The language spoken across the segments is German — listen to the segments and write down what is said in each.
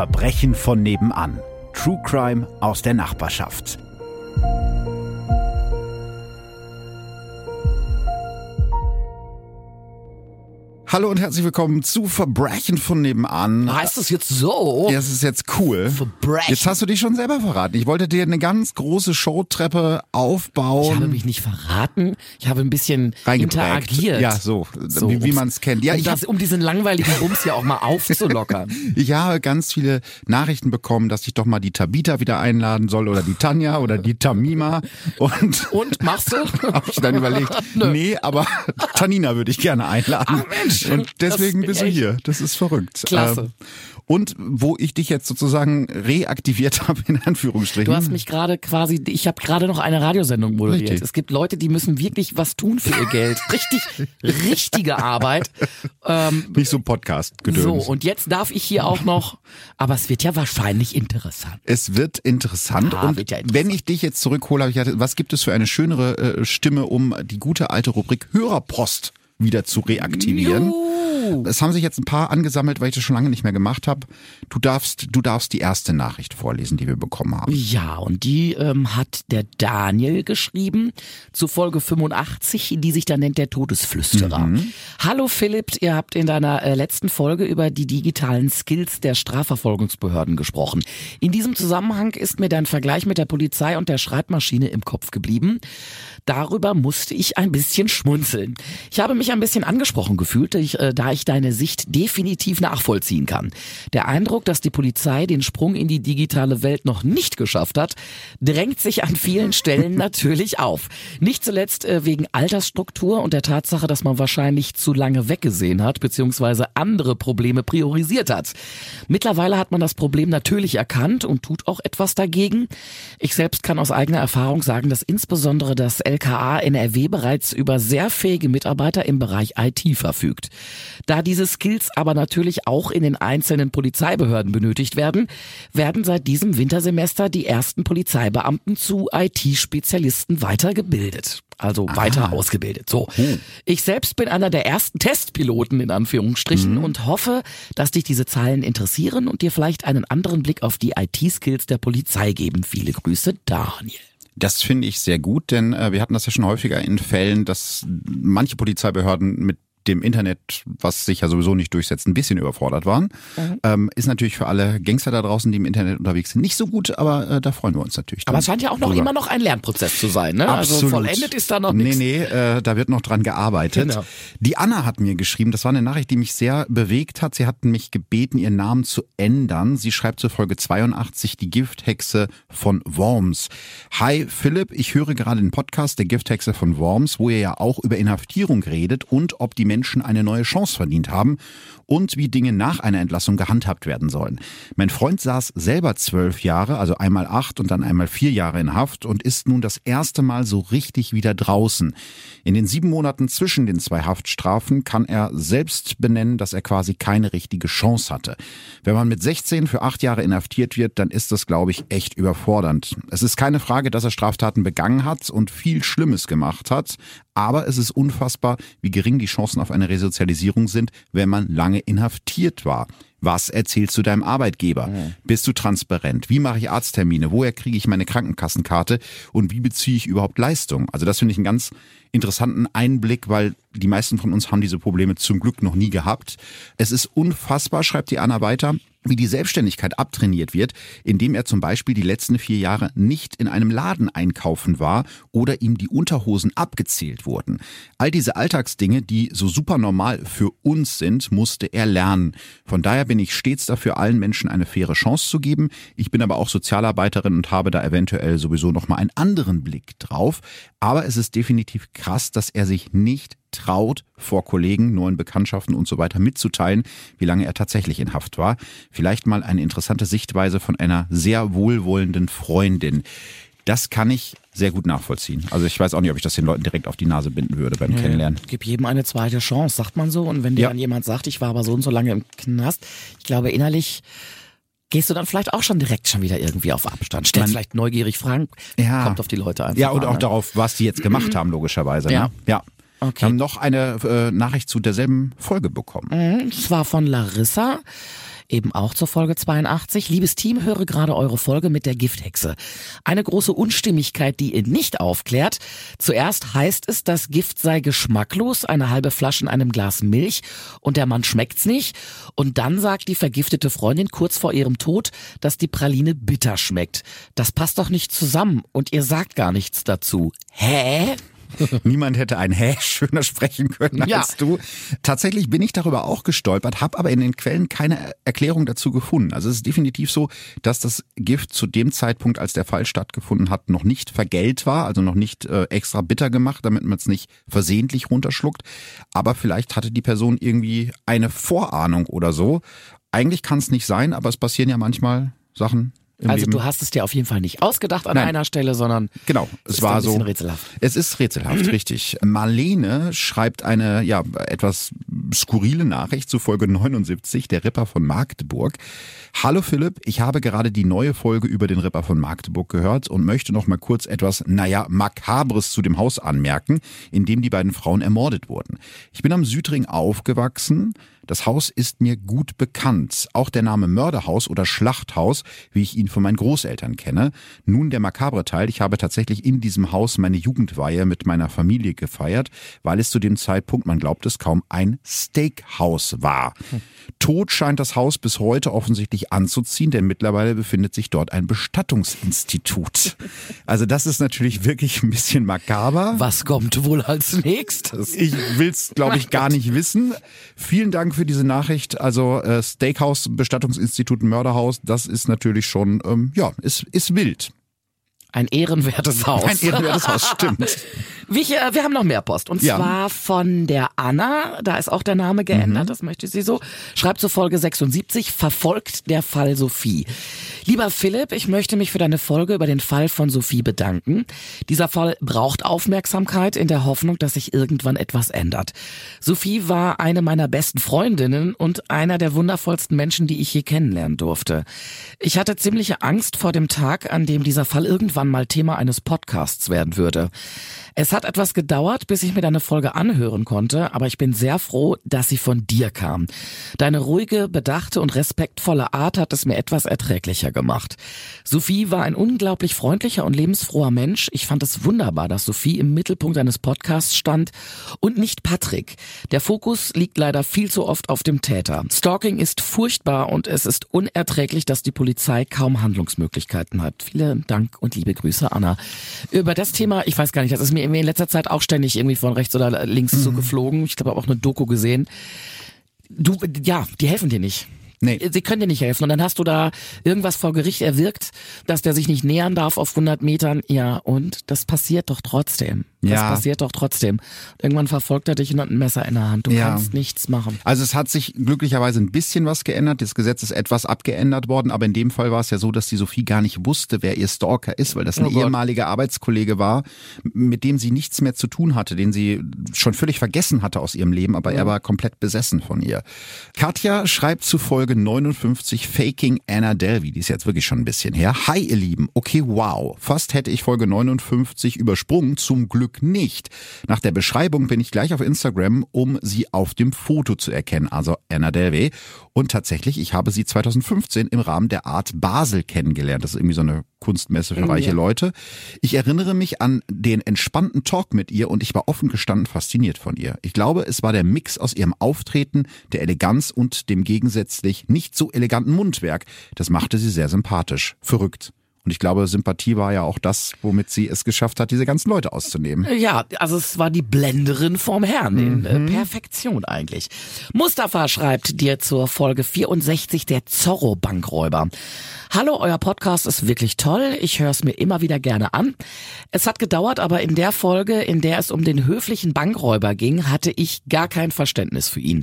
Verbrechen von nebenan. True Crime aus der Nachbarschaft. Hallo und herzlich willkommen zu Verbrechen von nebenan. Heißt das jetzt so? Ja, es ist jetzt cool. Verbrechen. Jetzt hast du dich schon selber verraten. Ich wollte dir eine ganz große Showtreppe aufbauen. Ich habe mich nicht verraten. Ich habe ein bisschen interagiert. Ja, so, wie, wie man es kennt. Ja, um, ich das, hab, um diesen langweiligen Bums ja auch mal aufzulockern. ich habe ganz viele Nachrichten bekommen, dass ich doch mal die Tabita wieder einladen soll oder die Tanja oder die Tamima. Und, Und machst du? habe ich dann überlegt, Nö. nee, aber Tanina würde ich gerne einladen. Ach, Mensch. Und deswegen bist du hier. Das ist verrückt. Klasse. Ähm, Und wo ich dich jetzt sozusagen reaktiviert habe, in Anführungsstrichen. Du hast mich gerade quasi, ich habe gerade noch eine Radiosendung moderiert. Richtig. Es gibt Leute, die müssen wirklich was tun für ihr Geld. Richtig, richtige Arbeit. Ähm, nicht so Podcast-Gedöns. so, und jetzt darf ich hier auch noch, aber es wird ja wahrscheinlich interessant. Es wird interessant Ah, und wird ja interessant. wenn ich dich jetzt zurückhole, habe ich gedacht, was gibt es für eine schönere äh, Stimme, um die gute alte Rubrik Hörerpost wieder zu reaktivieren? Juhu. Es haben sich jetzt ein paar angesammelt, weil ich das schon lange nicht mehr gemacht habe. Du darfst, du darfst die erste Nachricht vorlesen, die wir bekommen haben. Ja, und die ähm, hat der Daniel geschrieben zu Folge 85, die sich da nennt der Todesflüsterer. Hallo Philipp, ihr habt in deiner äh, letzten Folge über die digitalen Skills der Strafverfolgungsbehörden gesprochen. In diesem Zusammenhang ist mir dein Vergleich mit der Polizei und der Schreibmaschine im Kopf geblieben. Darüber musste ich ein bisschen schmunzeln. Ich habe mich ein bisschen angesprochen gefühlt, ich, äh, da ich deine Sicht definitiv nachvollziehen kann. Der Eindruck, dass die Polizei den Sprung in die digitale Welt noch nicht geschafft hat, drängt sich an vielen Stellen natürlich auf. Nicht zuletzt äh, wegen Altersstruktur und der Tatsache, dass man wahrscheinlich zu lange weggesehen hat, beziehungsweise andere Probleme priorisiert hat. Mittlerweile hat man das Problem natürlich erkannt und tut auch etwas dagegen. Ich selbst kann aus eigener Erfahrung sagen, dass insbesondere das LKA NRW bereits über sehr fähige Mitarbeiter im Bereich IT verfügt. Da diese Skills aber natürlich auch in den einzelnen Polizeibehörden benötigt werden, werden seit diesem Wintersemester die ersten Polizeibeamten zu IT-Spezialisten weitergebildet. Also weiter ausgebildet. So. Ich selbst bin einer der ersten Testpiloten in Anführungsstrichen und hoffe, dass dich diese Zahlen interessieren und dir vielleicht einen anderen Blick auf die IT-Skills der Polizei geben. Viele Grüße, Daniel. Das finde ich sehr gut, denn äh, wir hatten das ja schon häufiger in Fällen, dass manche Polizeibehörden mit dem Internet, was sich ja sowieso nicht durchsetzt, ein bisschen überfordert waren. Ähm, ist natürlich für alle Gangster da draußen, die im Internet unterwegs sind, nicht so gut, aber äh, da freuen wir uns natürlich. Aber es scheint ja auch noch drüber. immer noch ein Lernprozess zu sein, ne? Also Absolut. vollendet ist da noch Nee, nichts. nee, äh, da wird noch dran gearbeitet. Genau. Die Anna hat mir geschrieben, das war eine Nachricht, die mich sehr bewegt hat. Sie hat mich gebeten, ihren Namen zu ändern. Sie schreibt zur Folge 82 die Gifthexe von Worms. Hi Philipp, ich höre gerade den Podcast der Gifthexe von Worms, wo ihr ja auch über Inhaftierung redet und ob die Menschen eine neue Chance verdient haben und wie Dinge nach einer Entlassung gehandhabt werden sollen. Mein Freund saß selber zwölf Jahre, also einmal acht und dann einmal vier Jahre in Haft und ist nun das erste Mal so richtig wieder draußen. In den sieben Monaten zwischen den zwei Haftstrafen kann er selbst benennen, dass er quasi keine richtige Chance hatte. Wenn man mit 16 für acht Jahre inhaftiert wird, dann ist das, glaube ich, echt überfordernd. Es ist keine Frage, dass er Straftaten begangen hat und viel Schlimmes gemacht hat, aber es ist unfassbar, wie gering die Chancen auf eine Resozialisierung sind, wenn man lange inhaftiert war. Was erzählst du deinem Arbeitgeber? Bist du transparent? Wie mache ich Arzttermine? Woher kriege ich meine Krankenkassenkarte? Und wie beziehe ich überhaupt Leistung? Also das finde ich einen ganz interessanten Einblick, weil die meisten von uns haben diese Probleme zum Glück noch nie gehabt. Es ist unfassbar, schreibt die Anna weiter, wie die Selbstständigkeit abtrainiert wird, indem er zum Beispiel die letzten vier Jahre nicht in einem Laden einkaufen war oder ihm die Unterhosen abgezählt wurden. All diese Alltagsdinge, die so super normal für uns sind, musste er lernen. Von daher bin ich stets dafür, allen Menschen eine faire Chance zu geben. Ich bin aber auch Sozialarbeiterin und habe da eventuell sowieso nochmal einen anderen Blick drauf. Aber es ist definitiv krass, dass er sich nicht traut, vor Kollegen, neuen Bekanntschaften und so weiter mitzuteilen, wie lange er tatsächlich in Haft war. Vielleicht mal eine interessante Sichtweise von einer sehr wohlwollenden Freundin. Das kann ich sehr gut nachvollziehen. Also ich weiß auch nicht, ob ich das den Leuten direkt auf die Nase binden würde beim Kennenlernen. Gib jedem eine zweite Chance, sagt man so. Und wenn dir Ja. dann jemand sagt, ich war aber so und so lange im Knast, ich glaube innerlich gehst du dann vielleicht auch schon direkt schon wieder irgendwie auf Abstand. Stellst Man- vielleicht neugierig Fragen, Ja. kommt auf die Leute einfach Ja, und an, auch ne? darauf, was die jetzt gemacht haben, logischerweise. Ja. Ne? ja. Okay. Wir haben noch eine äh, Nachricht zu derselben Folge bekommen. Es war von Larissa. Eben auch zur Folge 82. Liebes Team, höre gerade eure Folge mit der Gifthexe. Eine große Unstimmigkeit, die ihr nicht aufklärt. Zuerst heißt es, das Gift sei geschmacklos, eine halbe Flasche in einem Glas Milch und der Mann schmeckt's nicht. Und dann sagt die vergiftete Freundin kurz vor ihrem Tod, dass die Praline bitter schmeckt. Das passt doch nicht zusammen und ihr sagt gar nichts dazu. Hä? Niemand hätte ein Hä schöner sprechen können als ja. du. Tatsächlich bin ich darüber auch gestolpert, habe aber in den Quellen keine Erklärung dazu gefunden. Also es ist definitiv so, dass das Gift zu dem Zeitpunkt, als der Fall stattgefunden hat, noch nicht vergällt war, also noch nicht äh, extra bitter gemacht, damit man es nicht versehentlich runterschluckt. Aber vielleicht hatte die Person irgendwie eine Vorahnung oder so. Eigentlich kann es nicht sein, aber es passieren ja manchmal Sachen, also Leben. du hast es dir auf jeden Fall nicht ausgedacht an Nein. einer Stelle, sondern genau, es war so rätselhaft. Es ist rätselhaft, mhm. richtig. Marlene schreibt eine ja etwas skurrile Nachricht zu Folge 79, der Ripper von Magdeburg. Hallo Philipp, ich habe gerade die neue Folge über den Ripper von Magdeburg gehört und möchte noch mal kurz etwas, naja, makabres zu dem Haus anmerken, in dem die beiden Frauen ermordet wurden. Ich bin am Südring aufgewachsen, das Haus ist mir gut bekannt. Auch der Name Mörderhaus oder Schlachthaus, wie ich ihn von meinen Großeltern kenne. Nun der makabre Teil. Ich habe tatsächlich in diesem Haus meine Jugendweihe mit meiner Familie gefeiert, weil es zu dem Zeitpunkt, man glaubt es kaum, ein Steakhouse war. Hm. Tod scheint das Haus bis heute offensichtlich anzuziehen, denn mittlerweile befindet sich dort ein Bestattungsinstitut. Also das ist natürlich wirklich ein bisschen makaber. Was kommt wohl als nächstes? Ich will's, glaube ich, gar nicht wissen. Vielen Dank für diese Nachricht. Also äh, Steakhouse, Bestattungsinstitut, Mörderhaus, das ist natürlich schon, ähm, ja, ist, ist wild. Ein ehrenwertes Haus. Ein ehrenwertes Haus, stimmt. Wir, äh, wir haben noch mehr Post. Und ja. zwar von der Anna, da ist auch der Name geändert, mhm. das möchte sie so. Schreibt zu Folge 76, verfolgt der Fall Sophie. Lieber Philipp, ich möchte mich für deine Folge über den Fall von Sophie bedanken. Dieser Fall braucht Aufmerksamkeit in der Hoffnung, dass sich irgendwann etwas ändert. Sophie war eine meiner besten Freundinnen und einer der wundervollsten Menschen, die ich je kennenlernen durfte. Ich hatte ziemliche Angst vor dem Tag, an dem dieser Fall irgendwann mal Thema eines Podcasts werden würde. Es hat etwas gedauert, bis ich mir deine Folge anhören konnte, aber ich bin sehr froh, dass sie von dir kam. Deine ruhige, bedachte und respektvolle Art hat es mir etwas erträglicher gemacht. Sophie war ein unglaublich freundlicher und lebensfroher Mensch. Ich fand es wunderbar, dass Sophie im Mittelpunkt eines Podcasts stand und nicht Patrick. Der Fokus liegt leider viel zu oft auf dem Täter. Stalking ist furchtbar und es ist unerträglich, dass die Polizei kaum Handlungsmöglichkeiten hat. Vielen Dank und liebe Grüße, Anna. Über das Thema, ich weiß gar nicht, das ist mir mir in letzter Zeit auch ständig irgendwie von rechts oder links mhm. zugeflogen. Ich glaube, auch eine Doku gesehen. Du, ja, die helfen dir nicht. Nee. Sie können dir nicht helfen. Und dann hast du da irgendwas vor Gericht erwirkt, dass der sich nicht nähern darf auf 100 Metern. Ja, und das passiert doch trotzdem. Das ja. passiert doch trotzdem. Irgendwann verfolgt er dich und hat ein Messer in der Hand. Du ja. kannst nichts machen. Also es hat sich glücklicherweise ein bisschen was geändert. Das Gesetz ist etwas abgeändert worden, aber in dem Fall war es ja so, dass die Sophie gar nicht wusste, wer ihr Stalker ist, weil das ein oh ehemaliger Arbeitskollege war, mit dem sie nichts mehr zu tun hatte, den sie schon völlig vergessen hatte aus ihrem Leben, aber ja. er war komplett besessen von ihr. Katja schreibt zu Folge 59 Faking Anna Delvey. Die ist jetzt wirklich schon ein bisschen her. Hi ihr Lieben. Okay, wow. Fast hätte ich Folge 59 übersprungen. Zum Glück nicht. Nach der Beschreibung bin ich gleich auf Instagram, um sie auf dem Foto zu erkennen, also Anna Delvey. Und tatsächlich, ich habe sie 2015 im Rahmen der Art Basel kennengelernt. Das ist irgendwie so eine Kunstmesse für reiche ja. Leute. Ich erinnere mich an den entspannten Talk mit ihr und ich war offen gestanden fasziniert von ihr. Ich glaube, es war der Mix aus ihrem Auftreten, der Eleganz und dem gegensätzlich nicht so eleganten Mundwerk. Das machte sie sehr sympathisch. Verrückt. Und ich glaube, Sympathie war ja auch das, womit sie es geschafft hat, diese ganzen Leute auszunehmen. Ja, also es war die Blenderin vom Herrn, in äh, mhm. Perfektion eigentlich. Mustafa schreibt dir zur Folge 64 der Zorro-Bankräuber. Hallo, euer Podcast ist wirklich toll. Ich höre es mir immer wieder gerne an. Es hat gedauert, aber in der Folge, in der es um den höflichen Bankräuber ging, hatte ich gar kein Verständnis für ihn.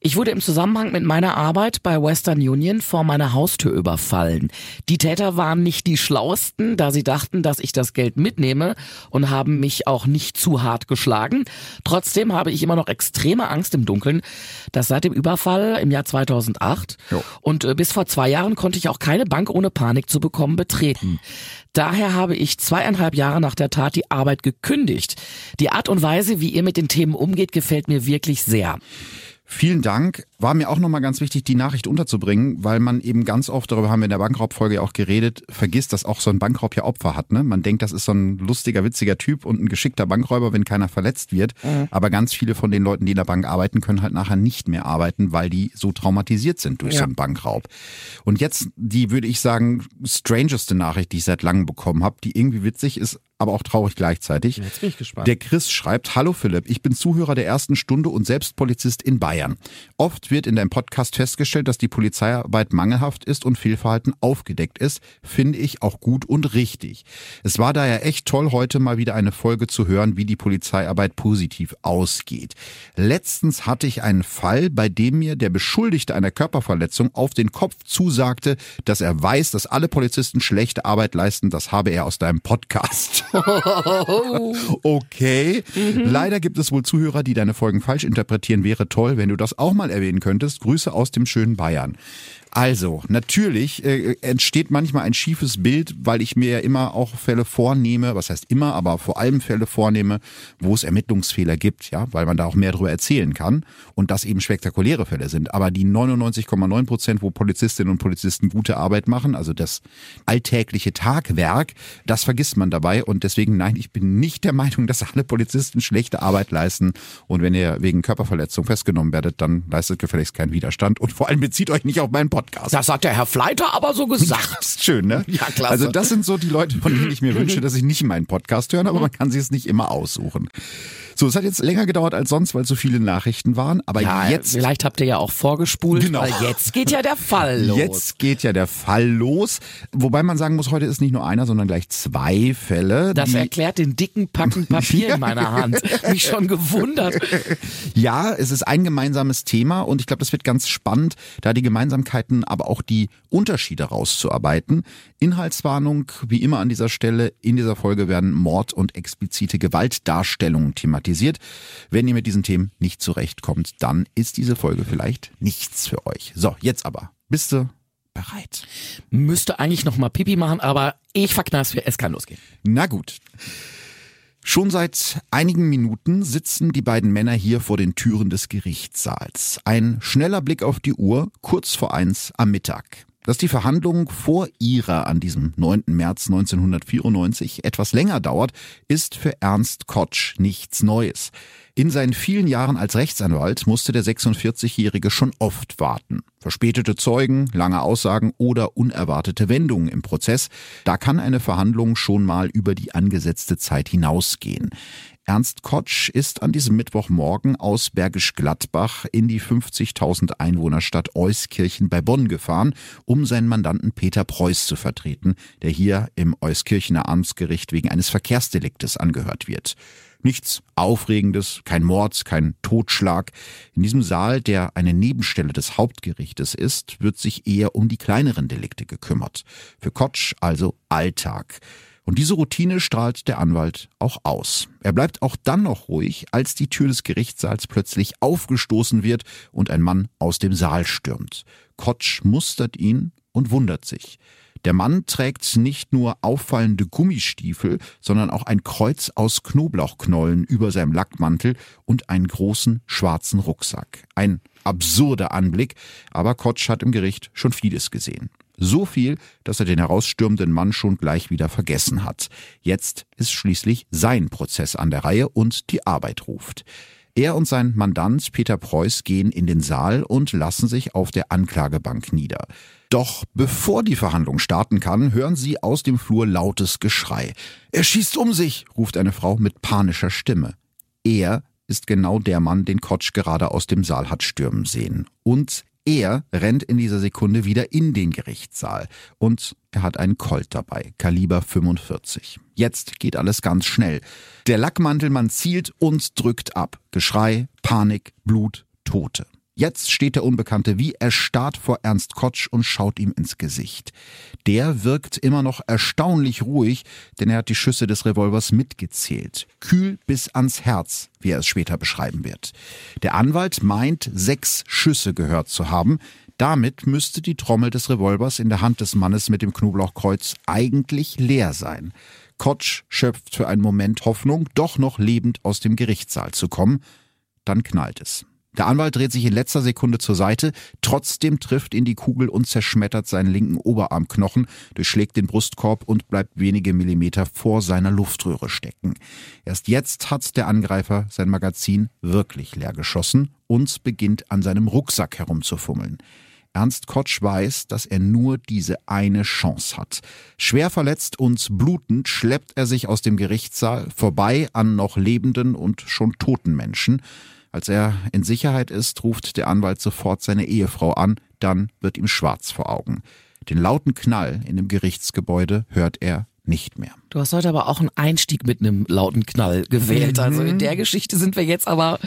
Ich wurde im Zusammenhang mit meiner Arbeit bei Western Union vor meiner Haustür überfallen. Die Täter waren nicht die schlauesten, da sie dachten, dass ich das Geld mitnehme und haben mich auch nicht zu hart geschlagen. Trotzdem habe ich immer noch extreme Angst im Dunkeln. Das seit dem Überfall im Jahr 2008. Jo. Und äh, bis vor zwei Jahren konnte ich auch keine Bank Bank ohne Panik zu bekommen betreten. Daher habe ich zweieinhalb Jahre nach der Tat die Arbeit gekündigt. Die Art und Weise, wie ihr mit den Themen umgeht, gefällt mir wirklich sehr. Vielen Dank. War mir auch nochmal ganz wichtig, die Nachricht unterzubringen, weil man eben ganz oft, darüber haben wir in der Bankraubfolge auch geredet, vergisst, dass auch so ein Bankraub ja Opfer hat. Ne? Man denkt, das ist so ein lustiger, witziger Typ und ein geschickter Bankräuber, wenn keiner verletzt wird. Mhm. Aber ganz viele von den Leuten, die in der Bank arbeiten, können halt nachher nicht mehr arbeiten, weil die so traumatisiert sind durch ja. so einen Bankraub. Und jetzt die, würde ich sagen, strangeste Nachricht, die ich seit langem bekommen habe, die irgendwie witzig ist, aber auch traurig gleichzeitig. Jetzt bin ich gespannt. Der Chris schreibt, Hallo Philipp, ich bin Zuhörer der ersten Stunde und selbst Polizist in Bayern. Oft wird in deinem Podcast festgestellt, dass die Polizeiarbeit mangelhaft ist und Fehlverhalten aufgedeckt ist. Finde ich auch gut und richtig. Es war daher echt toll, heute mal wieder eine Folge zu hören, wie die Polizeiarbeit positiv ausgeht. Letztens hatte ich einen Fall, bei dem mir der Beschuldigte einer Körperverletzung auf den Kopf zusagte, dass er weiß, dass alle Polizisten schlechte Arbeit leisten. Das habe er aus deinem Podcast. okay. Mhm. Leider gibt es wohl Zuhörer, die deine Folgen falsch interpretieren. Wäre toll, wenn du das auch mal erwähnen könntest. Grüße aus dem schönen Bayern. Also, natürlich äh, entsteht manchmal ein schiefes Bild, weil ich mir ja immer auch Fälle vornehme, was heißt immer, aber vor allem Fälle vornehme, wo es Ermittlungsfehler gibt, ja, weil man da auch mehr darüber erzählen kann und das eben spektakuläre Fälle sind. Aber die 99,9 Prozent, wo Polizistinnen und Polizisten gute Arbeit machen, also das alltägliche Tagwerk, das vergisst man dabei und deswegen, nein, ich bin nicht der Meinung, dass alle Polizisten schlechte Arbeit leisten und wenn ihr wegen Körperverletzung festgenommen werdet, dann leistet gefälligst keinen Widerstand und vor allem bezieht euch nicht auf meinen Podcast. Podcast. Das hat der Herr Fleiter aber so gesagt. Das ist schön, ne? Ja, klasse. Also das sind so die Leute, von denen ich mir wünsche, dass ich nicht meinen Podcast höre, aber man kann sich es nicht immer aussuchen. So, es hat jetzt länger gedauert als sonst, weil so viele Nachrichten waren. Aber ja, jetzt. Vielleicht habt ihr ja auch vorgespult. Genau. Weil jetzt geht ja der Fall los. Jetzt geht ja der Fall los. Wobei man sagen muss, heute ist nicht nur einer, sondern gleich zwei Fälle. Das erklärt den dicken Packen Papier in meiner Hand. Mich schon gewundert. Ja, es ist ein gemeinsames Thema und ich glaube, das wird ganz spannend, da die Gemeinsamkeiten, aber auch die Unterschiede rauszuarbeiten. Inhaltswarnung, wie immer an dieser Stelle. In dieser Folge werden Mord und explizite Gewaltdarstellungen thematisiert. Wenn ihr mit diesen Themen nicht zurechtkommt, dann ist diese Folge vielleicht nichts für euch. So, jetzt aber. Bist du bereit? Müsste eigentlich noch mal Pipi machen, aber ich verknall's für es kann losgehen. Na gut. Schon seit einigen Minuten sitzen die beiden Männer hier vor den Türen des Gerichtssaals. Ein schneller Blick auf die Uhr, kurz vor eins am Mittag. Dass die Verhandlung vor ihrer an diesem 9. März 1994 etwas länger dauert, ist für Ernst Kotsch nichts Neues. In seinen vielen Jahren als Rechtsanwalt musste der 46-Jährige schon oft warten. Verspätete Zeugen, lange Aussagen oder unerwartete Wendungen im Prozess, da kann eine Verhandlung schon mal über die angesetzte Zeit hinausgehen. Ernst Kotsch ist an diesem Mittwochmorgen aus Bergisch Gladbach in die 50.000 Einwohnerstadt Euskirchen bei Bonn gefahren, um seinen Mandanten Peter Preuß zu vertreten, der hier im Euskirchener Amtsgericht wegen eines Verkehrsdeliktes angehört wird. Nichts Aufregendes, kein Mord, kein Totschlag. In diesem Saal, der eine Nebenstelle des Hauptgerichtes ist, wird sich eher um die kleineren Delikte gekümmert. Für Kotsch also Alltag. Und diese Routine strahlt der Anwalt auch aus. Er bleibt auch dann noch ruhig, als die Tür des Gerichtssaals plötzlich aufgestoßen wird und ein Mann aus dem Saal stürmt. Kotsch mustert ihn und wundert sich. Der Mann trägt nicht nur auffallende Gummistiefel, sondern auch ein Kreuz aus Knoblauchknollen über seinem Lackmantel und einen großen schwarzen Rucksack. Ein absurder Anblick, aber Kotsch hat im Gericht schon vieles gesehen. So viel, dass er den herausstürmenden Mann schon gleich wieder vergessen hat. Jetzt ist schließlich sein Prozess an der Reihe und die Arbeit ruft. Er und sein Mandant Peter Preuß gehen in den Saal und lassen sich auf der Anklagebank nieder. Doch bevor die Verhandlung starten kann, hören sie aus dem Flur lautes Geschrei. Er schießt um sich, ruft eine Frau mit panischer Stimme. Er ist genau der Mann, den Kotsch gerade aus dem Saal hat stürmen sehen. Und er rennt in dieser Sekunde wieder in den Gerichtssaal und er hat einen Colt dabei, Kaliber 45. Jetzt geht alles ganz schnell. Der Lackmantelmann zielt und drückt ab. Geschrei, Panik, Blut, Tote. Jetzt steht der Unbekannte wie erstarrt vor Ernst Kotsch und schaut ihm ins Gesicht. Der wirkt immer noch erstaunlich ruhig, denn er hat die Schüsse des Revolvers mitgezählt. Kühl bis ans Herz, wie er es später beschreiben wird. Der Anwalt meint, sechs Schüsse gehört zu haben. Damit müsste die Trommel des Revolvers in der Hand des Mannes mit dem Knoblauchkreuz eigentlich leer sein. Kotsch schöpft für einen Moment Hoffnung, doch noch lebend aus dem Gerichtssaal zu kommen. Dann knallt es. Der Anwalt dreht sich in letzter Sekunde zur Seite, trotzdem trifft ihn die Kugel und zerschmettert seinen linken Oberarmknochen, durchschlägt den Brustkorb und bleibt wenige Millimeter vor seiner Luftröhre stecken. Erst jetzt hat der Angreifer sein Magazin wirklich leer geschossen und beginnt an seinem Rucksack herumzufummeln. Ernst Kotsch weiß, dass er nur diese eine Chance hat. Schwer verletzt und blutend schleppt er sich aus dem Gerichtssaal vorbei an noch lebenden und schon toten Menschen. Als er in Sicherheit ist, ruft der Anwalt sofort seine Ehefrau an, dann wird ihm schwarz vor Augen. Den lauten Knall in dem Gerichtsgebäude hört er nicht mehr. Du hast heute aber auch einen Einstieg mit einem lauten Knall gewählt. Mhm. Also in der Geschichte sind wir jetzt aber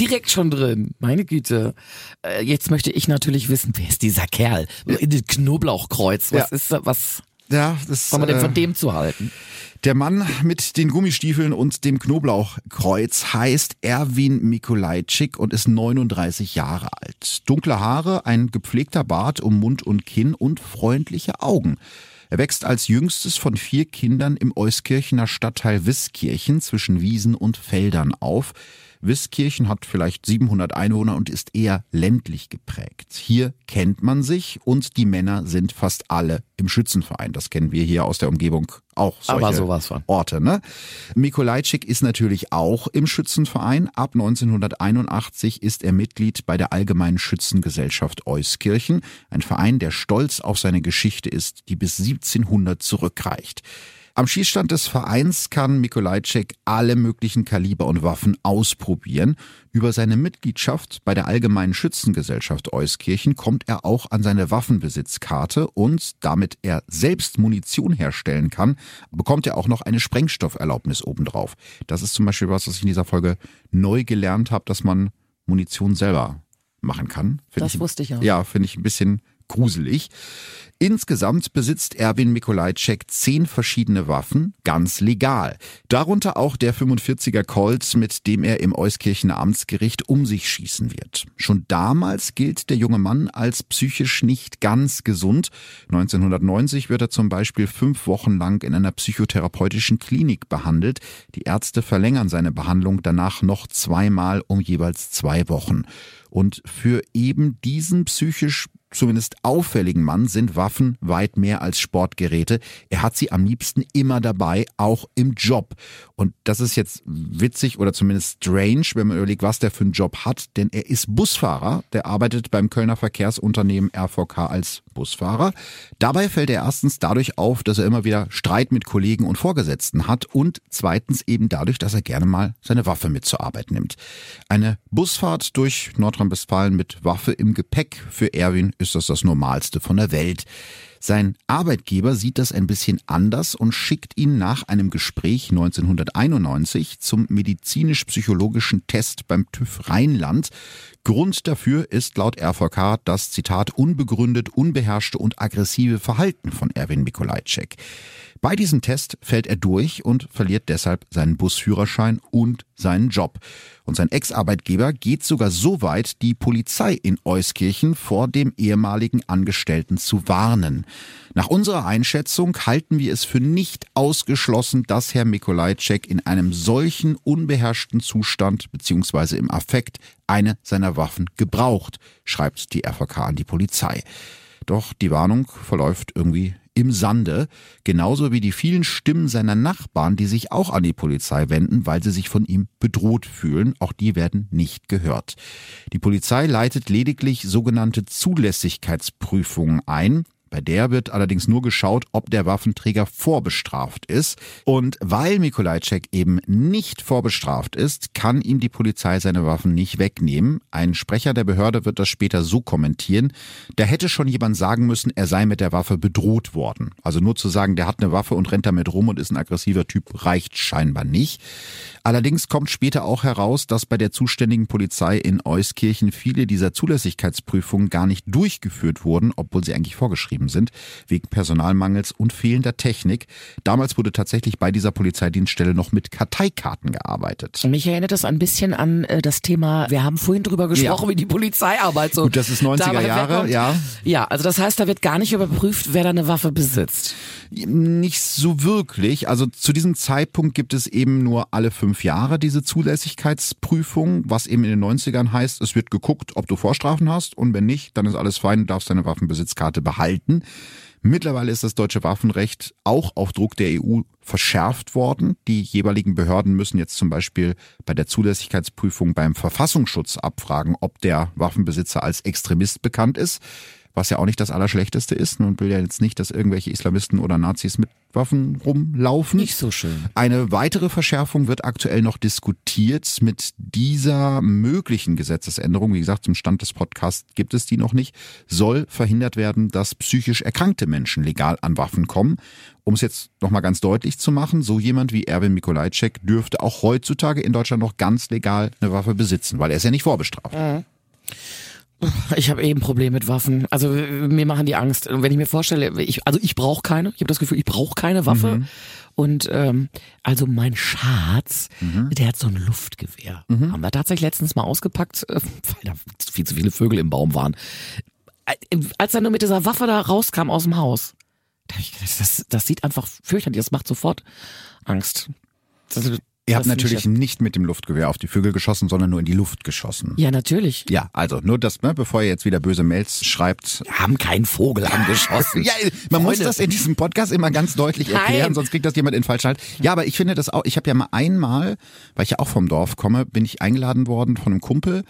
direkt schon drin. Meine Güte. Äh, jetzt möchte ich natürlich wissen, wer ist dieser Kerl? Ja. Knoblauchkreuz. Was ja. ist da, was? Ja, das, was man denn von äh, dem zu halten? Der Mann mit den Gummistiefeln und dem Knoblauchkreuz heißt Erwin Mikolajczyk und ist 39 Jahre alt. Dunkle Haare, ein gepflegter Bart um Mund und Kinn und freundliche Augen. Er wächst als jüngstes von vier Kindern im Euskirchener Stadtteil Wiskirchen zwischen Wiesen und Feldern auf. Wiskirchen hat vielleicht 700 Einwohner und ist eher ländlich geprägt. Hier kennt man sich und die Männer sind fast alle im Schützenverein. Das kennen wir hier aus der Umgebung auch solche Aber sowas von. Orte. Ne? Mikolajczyk ist natürlich auch im Schützenverein. Ab 1981 ist er Mitglied bei der Allgemeinen Schützengesellschaft Euskirchen, ein Verein, der stolz auf seine Geschichte ist, die bis 1700 zurückreicht. Am Schießstand des Vereins kann Mikolajczyk alle möglichen Kaliber und Waffen ausprobieren. Über seine Mitgliedschaft bei der Allgemeinen Schützengesellschaft Euskirchen kommt er auch an seine Waffenbesitzkarte und damit er selbst Munition herstellen kann, bekommt er auch noch eine Sprengstofferlaubnis obendrauf. Das ist zum Beispiel was, was ich in dieser Folge neu gelernt habe, dass man Munition selber machen kann. Find das ich, wusste ich auch. Ja, finde ich ein bisschen gruselig. Insgesamt besitzt Erwin Mikolajczyk zehn verschiedene Waffen, ganz legal. Darunter auch der 45er Colt, mit dem er im Euskirchener Amtsgericht um sich schießen wird. Schon damals gilt der junge Mann als psychisch nicht ganz gesund. 1990 wird er zum Beispiel fünf Wochen lang in einer psychotherapeutischen Klinik behandelt. Die Ärzte verlängern seine Behandlung danach noch zweimal um jeweils zwei Wochen. Und für eben diesen psychisch zumindest auffälligen Mann sind Waffen weit mehr als Sportgeräte. Er hat sie am liebsten immer dabei, auch im Job. Und das ist jetzt witzig oder zumindest strange, wenn man überlegt, was der für einen Job hat, denn er ist Busfahrer, der arbeitet beim Kölner Verkehrsunternehmen RVK als Busfahrer. Dabei fällt er erstens dadurch auf, dass er immer wieder Streit mit Kollegen und Vorgesetzten hat und zweitens eben dadurch, dass er gerne mal seine Waffe mit zur Arbeit nimmt. Eine Busfahrt durch Nordrhein-Westfalen mit Waffe im Gepäck für Erwin ist das das Normalste von der Welt. Sein Arbeitgeber sieht das ein bisschen anders und schickt ihn nach einem Gespräch 1991 zum medizinisch-psychologischen Test beim TÜV Rheinland. Grund dafür ist laut RVK das Zitat unbegründet, unbeherrschte und aggressive Verhalten von Erwin Mikolajczyk. Bei diesem Test fällt er durch und verliert deshalb seinen Busführerschein und seinen Job. Und sein Ex-Arbeitgeber geht sogar so weit, die Polizei in Euskirchen vor dem ehemaligen Angestellten zu warnen. Nach unserer Einschätzung halten wir es für nicht ausgeschlossen, dass Herr Mikolajczyk in einem solchen unbeherrschten Zustand bzw. im Affekt eine seiner Waffen gebraucht, schreibt die RVK an die Polizei. Doch die Warnung verläuft irgendwie im Sande, genauso wie die vielen Stimmen seiner Nachbarn, die sich auch an die Polizei wenden, weil sie sich von ihm bedroht fühlen. Auch die werden nicht gehört. Die Polizei leitet lediglich sogenannte Zulässigkeitsprüfungen ein. Bei der wird allerdings nur geschaut, ob der Waffenträger vorbestraft ist. Und weil Mikolajczyk eben nicht vorbestraft ist, kann ihm die Polizei seine Waffen nicht wegnehmen. Ein Sprecher der Behörde wird das später so kommentieren. Da hätte schon jemand sagen müssen, er sei mit der Waffe bedroht worden. Also nur zu sagen, der hat eine Waffe und rennt damit rum und ist ein aggressiver Typ, reicht scheinbar nicht. Allerdings kommt später auch heraus, dass bei der zuständigen Polizei in Euskirchen viele dieser Zulässigkeitsprüfungen gar nicht durchgeführt wurden, obwohl sie eigentlich vorgeschrieben sind, wegen Personalmangels und fehlender Technik. Damals wurde tatsächlich bei dieser Polizeidienststelle noch mit Karteikarten gearbeitet. Mich erinnert das ein bisschen an äh, das Thema, wir haben vorhin drüber gesprochen, ja. wie die Polizeiarbeit so. Gut, das ist 90er Jahre, ja. Ja, also das heißt, da wird gar nicht überprüft, wer da eine Waffe besitzt. Nicht so wirklich. Also zu diesem Zeitpunkt gibt es eben nur alle fünf Jahre diese Zulässigkeitsprüfung, was eben in den 90ern heißt, es wird geguckt, ob du Vorstrafen hast und wenn nicht, dann ist alles fein, du darfst deine Waffenbesitzkarte behalten. Mittlerweile ist das deutsche Waffenrecht auch auf Druck der EU verschärft worden. Die jeweiligen Behörden müssen jetzt zum Beispiel bei der Zulässigkeitsprüfung beim Verfassungsschutz abfragen, ob der Waffenbesitzer als Extremist bekannt ist was ja auch nicht das Allerschlechteste ist. Man will ja jetzt nicht, dass irgendwelche Islamisten oder Nazis mit Waffen rumlaufen. Nicht so schön. Eine weitere Verschärfung wird aktuell noch diskutiert mit dieser möglichen Gesetzesänderung. Wie gesagt, zum Stand des Podcasts gibt es die noch nicht. Soll verhindert werden, dass psychisch erkrankte Menschen legal an Waffen kommen. Um es jetzt nochmal ganz deutlich zu machen, so jemand wie Erwin Mikolajczyk dürfte auch heutzutage in Deutschland noch ganz legal eine Waffe besitzen, weil er ist ja nicht vorbestraft. Mhm. Ich habe eben eh Problem mit Waffen. Also mir machen die Angst. Und wenn ich mir vorstelle, ich, also ich brauche keine. Ich habe das Gefühl, ich brauche keine Waffe. Mhm. Und ähm, also mein Schatz, mhm. der hat so ein Luftgewehr. Mhm. Haben wir tatsächlich letztens mal ausgepackt, äh, weil da viel zu viele Vögel im Baum waren. Äh, als er nur mit dieser Waffe da rauskam aus dem Haus, das, das sieht einfach fürchterlich. Das macht sofort Angst. Das, Ihr habt natürlich nicht mit dem Luftgewehr auf die Vögel geschossen, sondern nur in die Luft geschossen. Ja, natürlich. Ja, also nur das, ne, bevor ihr jetzt wieder böse Mails schreibt. Wir haben keinen Vogel angeschossen. ja, man Freunde. muss das in diesem Podcast immer ganz deutlich erklären, Nein. sonst kriegt das jemand in falschen Halt. Ja, aber ich finde das auch, ich habe ja mal einmal, weil ich ja auch vom Dorf komme, bin ich eingeladen worden von einem Kumpel,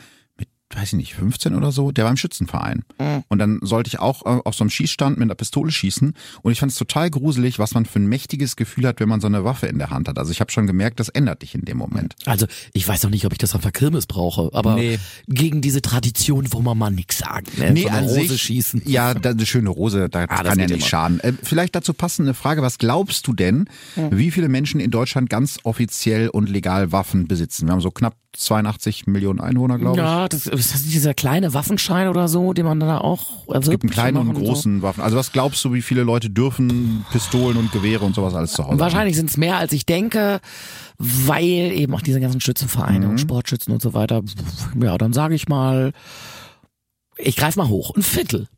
weiß ich nicht, 15 oder so, der war im Schützenverein. Mhm. Und dann sollte ich auch äh, auf so einem Schießstand mit einer Pistole schießen. Und ich fand es total gruselig, was man für ein mächtiges Gefühl hat, wenn man so eine Waffe in der Hand hat. Also ich habe schon gemerkt, das ändert dich in dem Moment. Also ich weiß auch nicht, ob ich das auf der Kirmes brauche, aber nee. gegen diese Tradition, wo man mal nichts sagen. Ne? Nee, so eine Rose sich, schießen. Ja, da, eine schöne Rose, da ah, kann ja nicht immer. schaden. Äh, vielleicht dazu passende Frage, was glaubst du denn, mhm. wie viele Menschen in Deutschland ganz offiziell und legal Waffen besitzen? Wir haben so knapp 82 Millionen Einwohner, glaube ich. Ja, das, ist das dieser kleine Waffenschein oder so, den man da auch erwirbt? Es gibt einen kleinen und einen großen so. Waffen. Also was glaubst du, wie viele Leute dürfen Pistolen und Gewehre und sowas alles zu Hause Wahrscheinlich sind es mehr, als ich denke, weil eben auch diese ganzen Schützenvereine mhm. und Sportschützen und so weiter. Ja, dann sage ich mal, ich greife mal hoch, ein Viertel.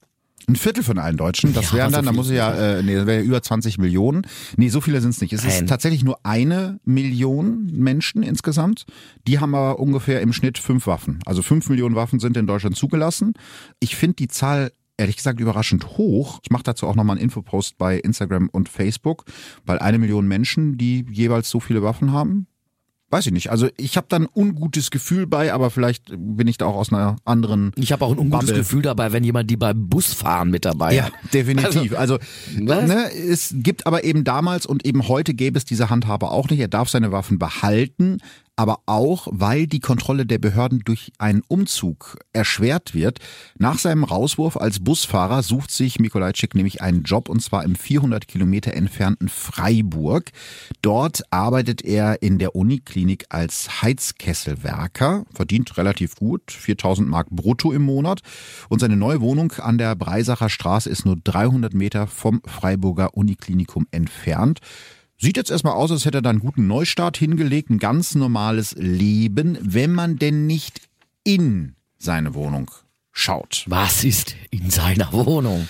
Ein Viertel von allen Deutschen. Das ja, wären dann, so da muss ich ja, äh, nee, das wäre über 20 Millionen. Nee, so viele sind es nicht. Es Nein. ist tatsächlich nur eine Million Menschen insgesamt. Die haben aber ungefähr im Schnitt fünf Waffen. Also fünf Millionen Waffen sind in Deutschland zugelassen. Ich finde die Zahl ehrlich gesagt überraschend hoch. Ich mache dazu auch nochmal einen Infopost bei Instagram und Facebook, weil eine Million Menschen, die jeweils so viele Waffen haben, Weiß ich nicht. Also ich habe da ein ungutes Gefühl bei, aber vielleicht bin ich da auch aus einer anderen. Ich habe auch ein ungutes Bubble. Gefühl dabei, wenn jemand die beim Busfahren mit dabei hat. Ja, definitiv. Also, also ne, es gibt aber eben damals und eben heute gäbe es diese Handhabe auch nicht. Er darf seine Waffen behalten, aber auch, weil die Kontrolle der Behörden durch einen Umzug erschwert wird. Nach seinem Rauswurf als Busfahrer sucht sich Mikolajczyk nämlich einen Job und zwar im 400 Kilometer entfernten Freiburg. Dort arbeitet er in der Uniklinik als Heizkesselwerker, verdient relativ gut, 4000 Mark brutto im Monat und seine neue Wohnung an der Breisacher Straße ist nur 300 Meter vom Freiburger Uniklinikum entfernt. Sieht jetzt erstmal aus, als hätte er da einen guten Neustart hingelegt, ein ganz normales Leben, wenn man denn nicht in seine Wohnung schaut. Was ist in seiner Wohnung?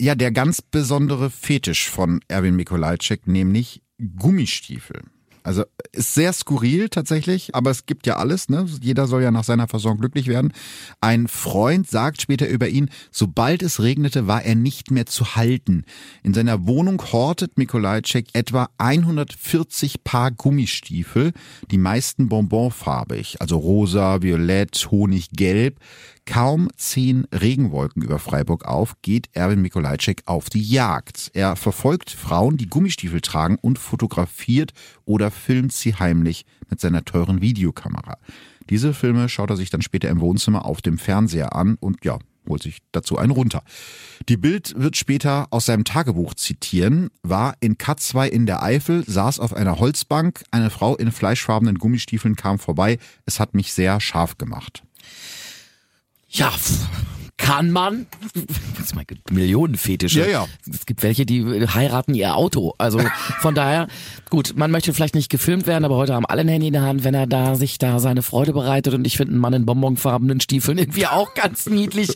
Ja, der ganz besondere Fetisch von Erwin Mikolajczyk, nämlich Gummistiefel. Also ist sehr skurril tatsächlich, aber es gibt ja alles, ne? Jeder soll ja nach seiner Versorgung glücklich werden. Ein Freund sagt später über ihn, sobald es regnete, war er nicht mehr zu halten. In seiner Wohnung hortet Mikolajczyk etwa 140 Paar Gummistiefel, die meisten bonbonfarbig, also rosa, violett, honiggelb. Kaum zehn Regenwolken über Freiburg auf, geht Erwin Mikolajczyk auf die Jagd. Er verfolgt Frauen, die Gummistiefel tragen und fotografiert oder filmt sie heimlich mit seiner teuren Videokamera. Diese Filme schaut er sich dann später im Wohnzimmer auf dem Fernseher an und ja, holt sich dazu einen runter. Die Bild wird später aus seinem Tagebuch zitieren, war in K2 in der Eifel, saß auf einer Holzbank, eine Frau in fleischfarbenen Gummistiefeln kam vorbei, es hat mich sehr scharf gemacht. Ja, kann man, Millionenfetische. Ja, ja. Es gibt welche, die heiraten ihr Auto. Also von daher, gut, man möchte vielleicht nicht gefilmt werden, aber heute haben alle ein Handy in der Hand, wenn er da sich da seine Freude bereitet und ich finde einen Mann in bonbonfarbenen Stiefeln irgendwie auch ganz niedlich.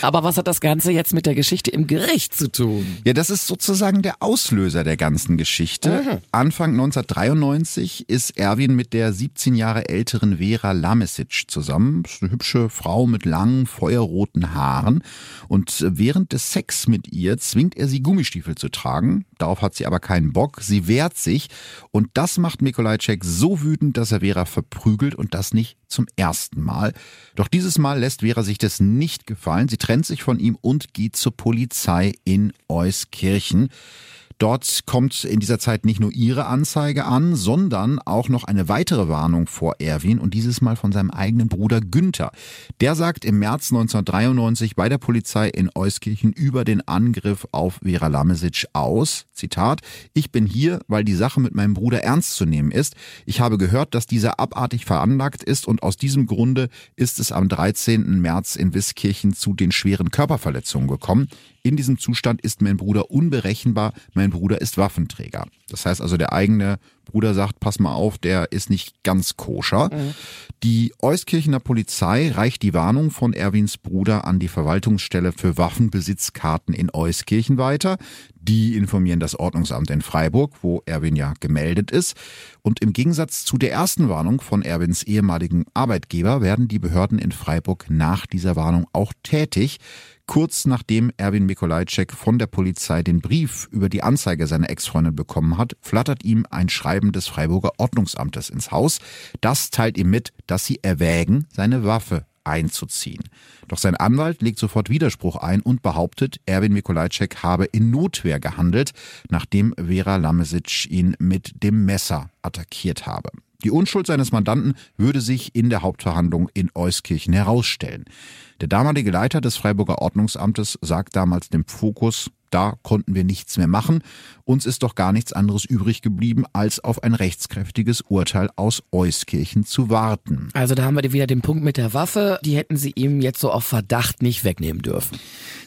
Aber was hat das Ganze jetzt mit der Geschichte im Gericht zu tun? Ja, das ist sozusagen der Auslöser der ganzen Geschichte. Mhm. Anfang 1993 ist Erwin mit der 17 Jahre älteren Vera Lamesic zusammen. Das ist eine hübsche Frau mit langen, feuerroten Haaren. Und während des Sex mit ihr zwingt er sie Gummistiefel zu tragen. Darauf hat sie aber keinen Bock. Sie wehrt sich. Und das macht Mikolajczyk so wütend, dass er Vera verprügelt und das nicht zum ersten Mal. Doch dieses Mal lässt Vera sich das nicht gefallen. Sie trennt sich von ihm und geht zur Polizei in Euskirchen. Dort kommt in dieser Zeit nicht nur ihre Anzeige an, sondern auch noch eine weitere Warnung vor Erwin und dieses Mal von seinem eigenen Bruder Günther. Der sagt im März 1993 bei der Polizei in Euskirchen über den Angriff auf Vera Lamesic aus. Zitat, ich bin hier, weil die Sache mit meinem Bruder ernst zu nehmen ist. Ich habe gehört, dass dieser abartig veranlagt ist und aus diesem Grunde ist es am 13. März in Wiskirchen zu den schweren Körperverletzungen gekommen. In diesem Zustand ist mein Bruder unberechenbar, mein Bruder ist Waffenträger. Das heißt also, der eigene Bruder sagt, pass mal auf, der ist nicht ganz koscher. Die Euskirchener Polizei reicht die Warnung von Erwins Bruder an die Verwaltungsstelle für Waffenbesitzkarten in Euskirchen weiter. Die informieren das Ordnungsamt in Freiburg, wo Erwin ja gemeldet ist. Und im Gegensatz zu der ersten Warnung von Erwins ehemaligen Arbeitgeber werden die Behörden in Freiburg nach dieser Warnung auch tätig. Kurz nachdem Erwin Mikolajczyk von der Polizei den Brief über die Anzeige seiner Ex-Freundin bekommen hat, flattert ihm ein Schreiben des Freiburger Ordnungsamtes ins Haus. Das teilt ihm mit, dass sie erwägen, seine Waffe einzuziehen. Doch sein Anwalt legt sofort Widerspruch ein und behauptet, Erwin Mikolajczyk habe in Notwehr gehandelt, nachdem Vera Lamesic ihn mit dem Messer attackiert habe. Die Unschuld seines Mandanten würde sich in der Hauptverhandlung in Euskirchen herausstellen. Der damalige Leiter des Freiburger Ordnungsamtes sagt damals dem Fokus, da konnten wir nichts mehr machen. Uns ist doch gar nichts anderes übrig geblieben, als auf ein rechtskräftiges Urteil aus Euskirchen zu warten. Also da haben wir wieder den Punkt mit der Waffe. Die hätten sie ihm jetzt so auf Verdacht nicht wegnehmen dürfen.